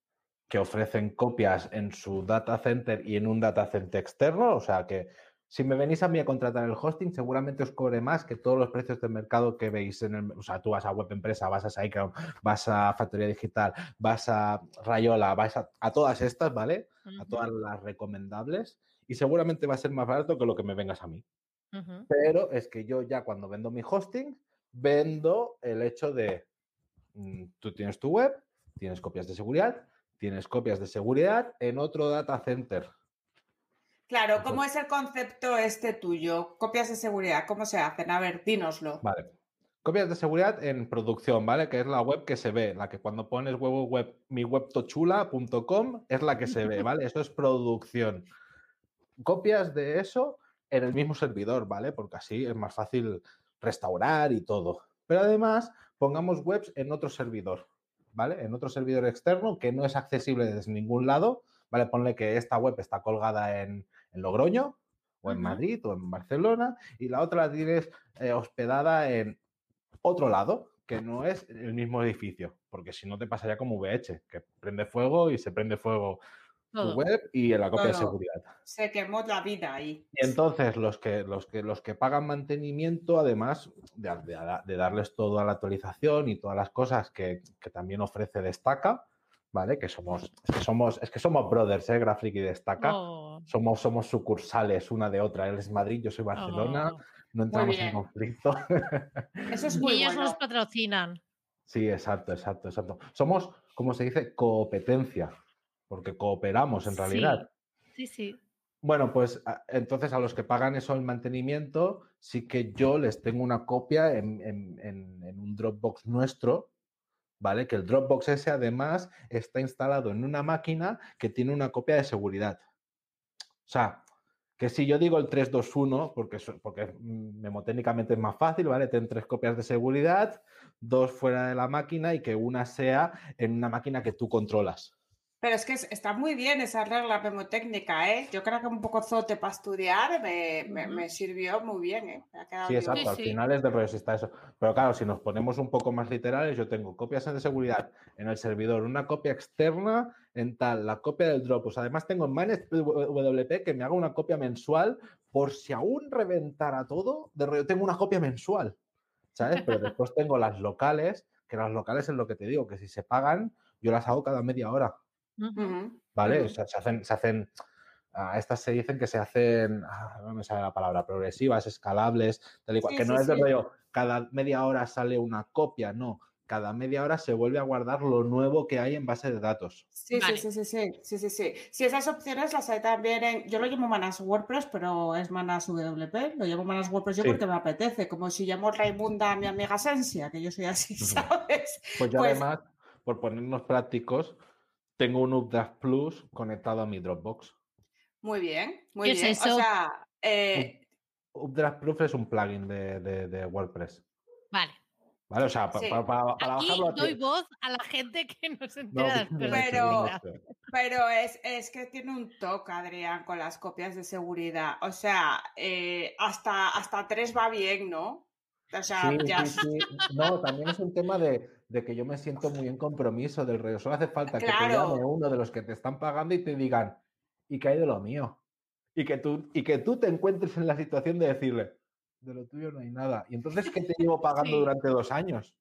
que ofrecen copias en su data center y en un data center externo. O sea que si me venís a mí a contratar el hosting, seguramente os cobre más que todos los precios del mercado que veis en el. O sea, tú vas a Web Empresa, vas a SiteGround, vas a Factoría Digital, vas a Rayola, vas a, a todas estas, ¿vale? A todas las recomendables. Y seguramente va a ser más barato que lo que me vengas a mí. Pero es que yo ya cuando vendo mi hosting, vendo el hecho de, mm, tú tienes tu web, tienes copias de seguridad, tienes copias de seguridad en otro data center. Claro, ¿cómo es el concepto este tuyo? Copias de seguridad, ¿cómo se hacen? A ver, dínoslo. Vale. Copias de seguridad en producción, ¿vale? Que es la web que se ve, la que cuando pones web, web miwebtochula.com es la que se ve, [laughs] ¿vale? Eso es producción. Copias de eso en el mismo servidor, ¿vale? Porque así es más fácil restaurar y todo. Pero además, pongamos webs en otro servidor, ¿vale? En otro servidor externo que no es accesible desde ningún lado, ¿vale? Ponle que esta web está colgada en, en Logroño, o en. Madrid, o en Barcelona, y la otra la tienes eh, hospedada en otro lado, que no es el mismo edificio, porque si no te pasaría como VH, que prende fuego y se prende fuego tu web y en la copia de seguridad. Se quemó la vida ahí. Y entonces los que, los que, los que pagan mantenimiento, además de, de- de darles toda la actualización y todas las cosas que, que también ofrece Destaca, ¿vale? Que somos, es que somos, es que somos brothers, ¿eh? Graphic y Destaca. Oh, Somos, somos sucursales una de otra. Él es Madrid, yo soy Barcelona. oh. No entramos en conflicto. [laughs] Eso es Y ellos bueno. nos patrocinan. Sí, exacto, exacto, exacto. Somos, como se dice, competencia, porque cooperamos en realidad. Sí, sí. Bueno, pues entonces a los que pagan eso el mantenimiento, sí que yo les tengo una copia en, en- en- en un Dropbox nuestro, ¿vale? Que el Dropbox ese además está instalado en una máquina que tiene una copia de seguridad. O sea, que si yo digo el 321, porque, porque memotécnicamente es más fácil, ¿vale? Ten tres copias de seguridad, dos fuera de la máquina y que una sea en una máquina que tú controlas. Pero es que es- está muy bien esa regla memotécnica, ¿eh? Yo creo que un poco zote para estudiar me, me- me sirvió muy bien, ¿eh? Me ha quedado Sí, bien. exacto. Sí, Al final es de rollo si está eso. Pero claro, si nos ponemos un poco más literales, yo tengo copias de seguridad en el servidor, una copia externa en tal, la copia del Dropbox. Además, tengo en MyNetWP que me haga una copia mensual por si aún reventara todo, de rollo, tengo una copia mensual. ¿Sabes? Pero después tengo las locales, que las locales es lo que te digo, que si se pagan, yo las hago cada media hora. ¿Vale? O sea, se hacen, se hacen, a estas se dicen que se hacen, ah, no me sale la palabra, progresivas, escalables, tal y cual, Sí, que no sí, es de sí. rollo, cada media hora sale una copia, no, cada media hora se vuelve a guardar lo nuevo que hay en base de datos. Sí, Vale. sí, sí, sí, sí, sí, sí, sí. Sí, esas opciones las hay también en... Yo lo llamo Manas WordPress, pero es Manas WP. Lo llamo Manas WordPress yo Sí. porque me apetece, como si llamo Raimunda a mi amiga Sensia, que yo soy así. [laughs] ¿sabes? Pues yo Pues- además, por ponernos prácticos, tengo un Updraft Plus conectado a mi Dropbox. Muy bien, muy ¿Qué es bien. eso? O sea, eh, Updraft Plus es un plugin de, de- de WordPress. Vale. ¿Vale? O sea, pa- Sí. pa- pa- para Aquí bajarlo doy voz a la gente que no se No, entera Pero- [laughs] no sé. pero es, es que tiene un toque, Adrián, con las copias de seguridad. O sea, eh, hasta, hasta tres va bien, ¿no? O sea, Sí, ya... sí, sí. No, también es un tema de, de que yo me siento muy en compromiso del rollo. Solo hace falta que te llame uno de los que te están pagando y te digan, ¿y qué hay de lo mío? Y que tú, y que tú te encuentres en la situación de decirle, de lo tuyo no hay nada. Y entonces, ¿qué te llevo [laughs] pagando Sí. durante dos años?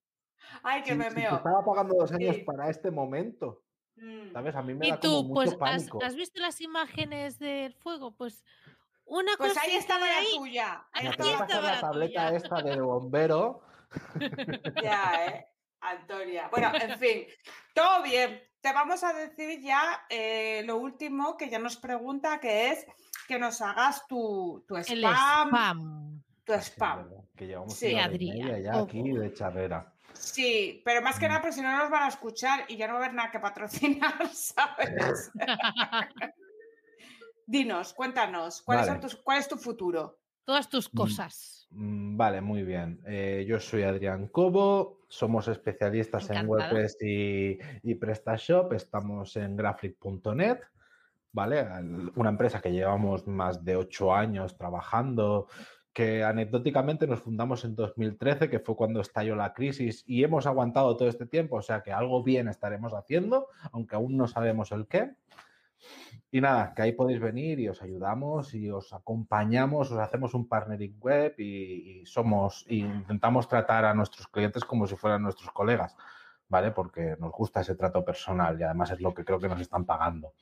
Ay, que Si- me si te meo. estaba pagando dos años Sí. para este momento. Mm. ¿Sabes? A mí me Y da como tú, mucho pues, ¿has, pánico. has visto las imágenes del fuego? Pues una Pues cosa ahí estaba la tuya. Ahí estaba la la tableta tuya. esta de bombero. [laughs] Ya, ¿eh? Antonia. Bueno, en fin, todo bien. Te vamos a decir ya eh, lo último que ya nos pregunta, que es que nos hagas tu, tu El spam, spam. tu Sí, spam. verdad, que llevamos Sí, una media ya ojo. aquí de charrera. Sí, pero más que Mm. nada, porque si no nos van a escuchar y ya no va a haber nada que patrocinar, [laughs] ¿sabes? Dinos, cuéntanos, ¿cuáles Vale. son tus, ¿cuál es tu futuro? Todas tus Mm. cosas. Mm, Vale, muy bien. Eh, yo soy Adrián Cobo, somos especialistas en. WordPress y, y PrestaShop, estamos en graphic.net, ¿vale? Al- Una empresa que llevamos más de ocho años trabajando, que anecdóticamente nos fundamos en 2013, que fue cuando estalló la crisis y hemos aguantado todo este tiempo, o sea que algo bien estaremos haciendo, aunque aún no sabemos el qué. Y nada, que ahí podéis venir y os ayudamos y os acompañamos, os hacemos un partnering web y, y somos, y intentamos tratar a nuestros clientes como si fueran nuestros colegas, ¿vale? Porque nos gusta ese trato personal y además es lo que creo que nos están pagando.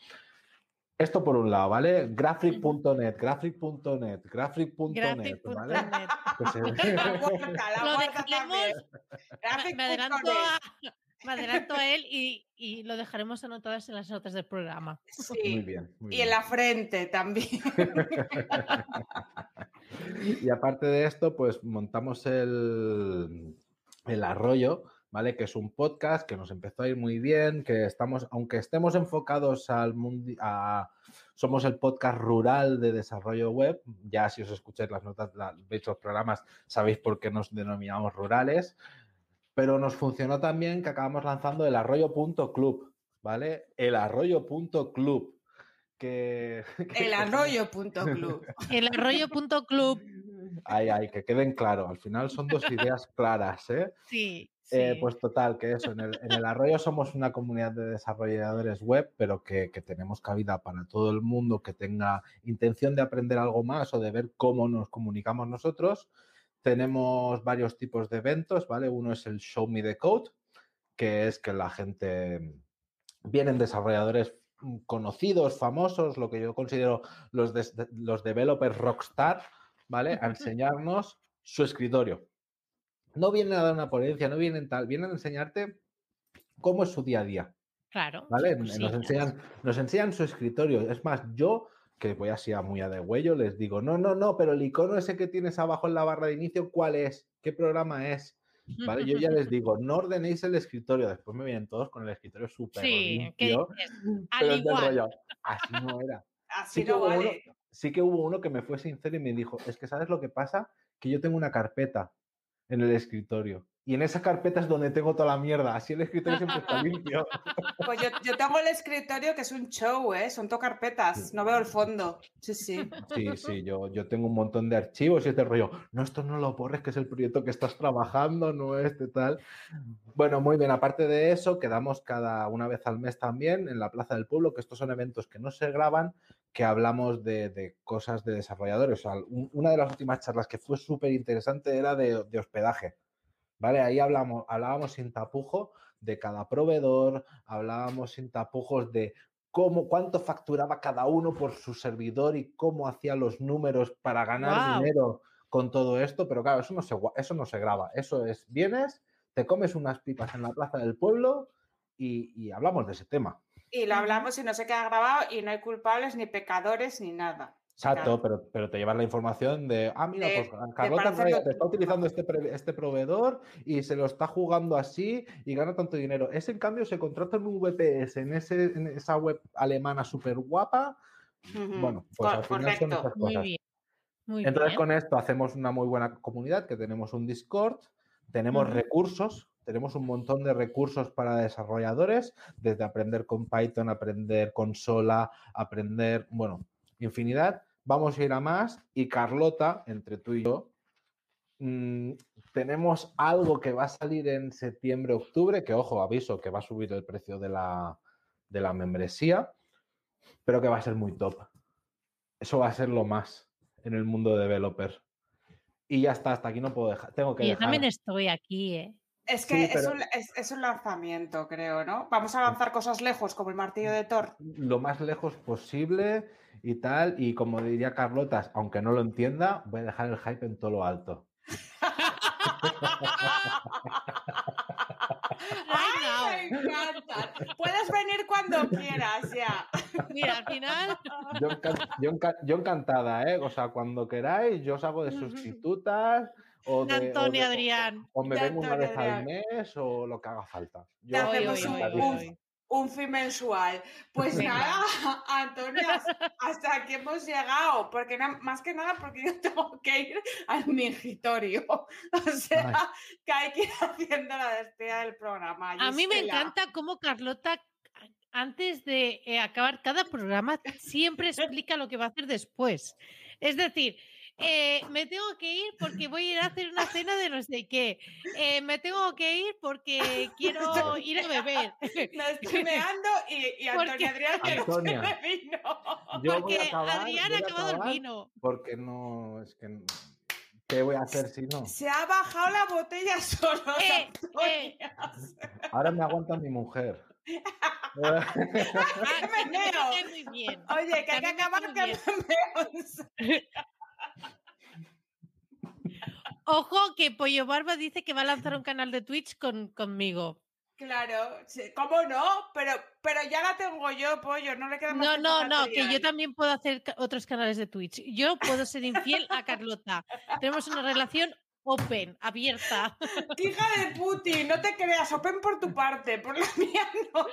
Esto por un lado, ¿vale? Graphic.net, graphic.net, graphic.net, ¿vale? Graphic.net. Pues, eh, [laughs] La guarda, la Lo dejaremos- también. Me Graphic.net. adelanto a, me adelanto a él y, y lo dejaremos anotadas en las notas del programa. [laughs] Sí. Muy bien. muy Y bien. en la frente también. [laughs] Y aparte de esto, pues montamos el, el arroyo, ¿vale? Que es un podcast que nos empezó a ir muy bien, que estamos, aunque estemos enfocados al mundo, a, somos el podcast rural de desarrollo web, ya si os escucháis las notas, la- veis los programas, sabéis por qué nos denominamos rurales, pero nos funcionó también que acabamos lanzando el arroyo.club, ¿vale? El arroyo.club. Que, [laughs] que- El arroyo.club. [laughs] El arroyo.club. Ay, ay, que queden claro. Al final son dos ideas claras, ¿eh? Sí. Eh, sí. pues total, que eso, en el, en el Arroyo somos una comunidad de desarrolladores web, pero que, que tenemos cabida para todo el mundo que tenga intención de aprender algo más o de ver cómo nos comunicamos nosotros. Tenemos varios tipos de eventos, ¿vale? Uno es el Show Me the Code, que es que la gente, vienen desarrolladores mm, conocidos, famosos, lo que yo considero los, los developers rockstar, ¿vale? A enseñarnos su escritorio. No vienen a dar una ponencia, no vienen tal, vienen a enseñarte cómo es su día a día, Claro. ¿vale? sus Nos enseñan, nos enseñan su escritorio. Es más, yo, que voy así a muy a de huello, les digo, no, no, no, pero el icono ese que tienes abajo en la barra de inicio, ¿cuál es? ¿Qué programa es? ¿Vale? Yo ya les [laughs] digo, no ordenéis el escritorio. Después me vienen todos con el escritorio súper Sí, que limpio. pero al es del rollo, Así no era. Así Sí que, no uno, vale. sí que hubo uno que me fue sincero y me dijo, es que ¿sabes lo que pasa? Que yo tengo una carpeta en el escritorio. Y en esa carpeta es donde tengo toda la mierda. Así el escritorio siempre está [laughs] limpio. Pues yo, yo tengo el escritorio que es un show, ¿eh? Son todo carpetas. No veo el fondo. Sí, sí. Sí, sí, yo, yo tengo un montón de archivos y este rollo. No, esto no lo borres, que es el proyecto que estás trabajando, no este tal. Bueno, muy bien. Aparte de eso, quedamos cada una vez al mes también en la Plaza del Pueblo, que estos son eventos que no se graban, que hablamos de, de cosas de desarrolladores. O sea, un- una de las últimas charlas que fue súper interesante era de, de hospedaje. ¿Vale? Ahí hablamos, hablábamos sin tapujo de cada proveedor, hablábamos sin tapujos de cómo, cuánto facturaba cada uno por su servidor y cómo hacía los números para ganar dinero con todo esto, pero claro, eso no se, eso no se graba, eso es, vienes, te comes unas pipas en la plaza del pueblo y, y hablamos de ese tema. Y lo hablamos y no se queda grabado y no hay culpables ni pecadores ni nada. Exacto, pero, pero te llevas la información de, ah, mira, De- pues Carlota Reyes está utilizando este, pre- este proveedor y se lo está jugando así y gana tanto dinero. Ese, en cambio, se contrata en un VPS en, ese, en esa web alemana súper guapa. Bueno, pues Co- al final son correcto. esas Muy cosas. bien. Muy Entonces, bien. con esto hacemos una muy buena comunidad, que tenemos un Discord, tenemos recursos, tenemos un montón de recursos para desarrolladores, desde aprender con Python, aprender con Sola, aprender, bueno, infinidad. Vamos a ir a más y Carlota, entre tú y yo, mm, tenemos algo que va a salir en septiembre, octubre, que ojo, aviso que va a subir el precio de la, de la membresía, pero que va a ser muy top. Eso va a ser lo más en el mundo de developer. Y ya está, hasta aquí no puedo dejar. Tengo que Y yo dejar. también estoy aquí, ¿eh? Es que Sí, es, pero- un, es- es un lanzamiento, creo, ¿no? Vamos a lanzar cosas lejos, como el martillo de Thor. lo más lejos posible y tal. Y como diría Carlotas, aunque no lo entienda, voy a dejar el hype en todo lo alto. [laughs] ¡Ay, me encanta! Puedes venir cuando quieras, ya. [laughs] Mira, al final, Yo, encan- yo enca- yo encantada, ¿eh? O sea, cuando queráis, yo os hago de sustitutas. O de, o Antonio de- Adrián. o me De vengo una vez al mes o lo que haga falta. Yo Te hacemos Oy, oy, un, oy, encantadísimo. oy, un- fin mensual. Pues Venga. nada, [laughs] Antonio, hasta- aquí hemos llegado. Porque más que nada porque yo [laughs] tengo que ir al mingitorio. [laughs] O sea, que hay que ir haciendo la despedida del programa. A mí me encanta cómo Carlota, antes de eh, acabar cada programa, siempre explica lo que va a hacer después. Es decir, eh, me tengo que ir porque voy a ir a hacer una cena de no sé qué. Eh, me tengo que ir porque [laughs] quiero ir a beber. [laughs] Me estoy [laughs] meando y, y Porque- Antonio Adrián que no se Antonia. vino. Yo voy a Porque acabar, Adrián ha acabado el vino. Porque no, es que. no- ¿Qué voy a hacer si no? Se ha bajado la botella solo. Eh, Antonia. Ahora me aguanta mi mujer. Ah, me. Oye, que hay que acabar cae que muy me meo. Ojo que Pollo Barba dice que va a lanzar un [laughs] canal de Twitch con, conmigo. Claro, sí, ¿cómo no? Pero, pero ya la tengo yo, pollo, no le queda más No, no, no, que yo Adrián. también puedo hacer otros canales de Twitch. Yo puedo ser infiel a Carlota. Tenemos una relación open, abierta. [laughs] Hija de Putin, no te creas, open por tu parte, por la [laughs] mía no.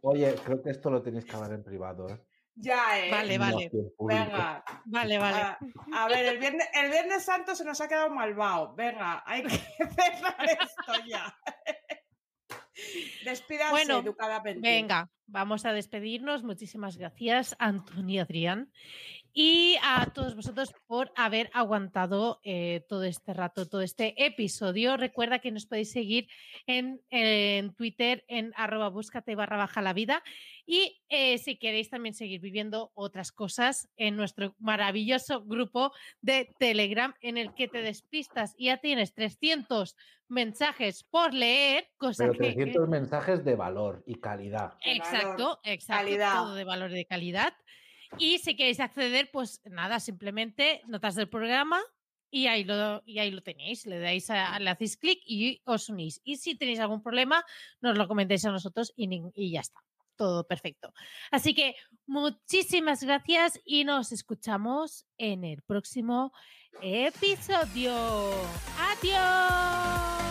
Oye, creo que esto lo tenéis que hablar en privado, ¿eh? Ya, eh. Vale, vale. Venga, Vale, vale. a, a ver, el viernes, el viernes santo se nos ha quedado malvado. Venga, hay que [laughs] cerrar esto ya. Despídanse Bueno, educadamente. Venga, vamos a despedirnos. Muchísimas gracias, Antonio y Adrián. Y a todos vosotros por haber aguantado eh, todo este rato, todo este episodio. Recuerda que nos podéis seguir en, en Twitter en arroba búscate barra baja la vida. Y eh, si queréis también seguir viviendo otras cosas en nuestro maravilloso grupo de Telegram en el que te despistas y ya tienes 300 mensajes por leer, cosa Pero que... 300 mensajes de valor y calidad. Exacto, valor, exacto. calidad. Todo de valor de calidad. Y si queréis acceder, pues nada, simplemente notas del programa y ahí lo, y ahí lo tenéis. Le dais a, le hacéis clic y os unís. Y si tenéis algún problema, nos lo comentáis a nosotros y, y ya está. Todo perfecto. Así que muchísimas gracias y nos escuchamos en el próximo episodio. Adiós.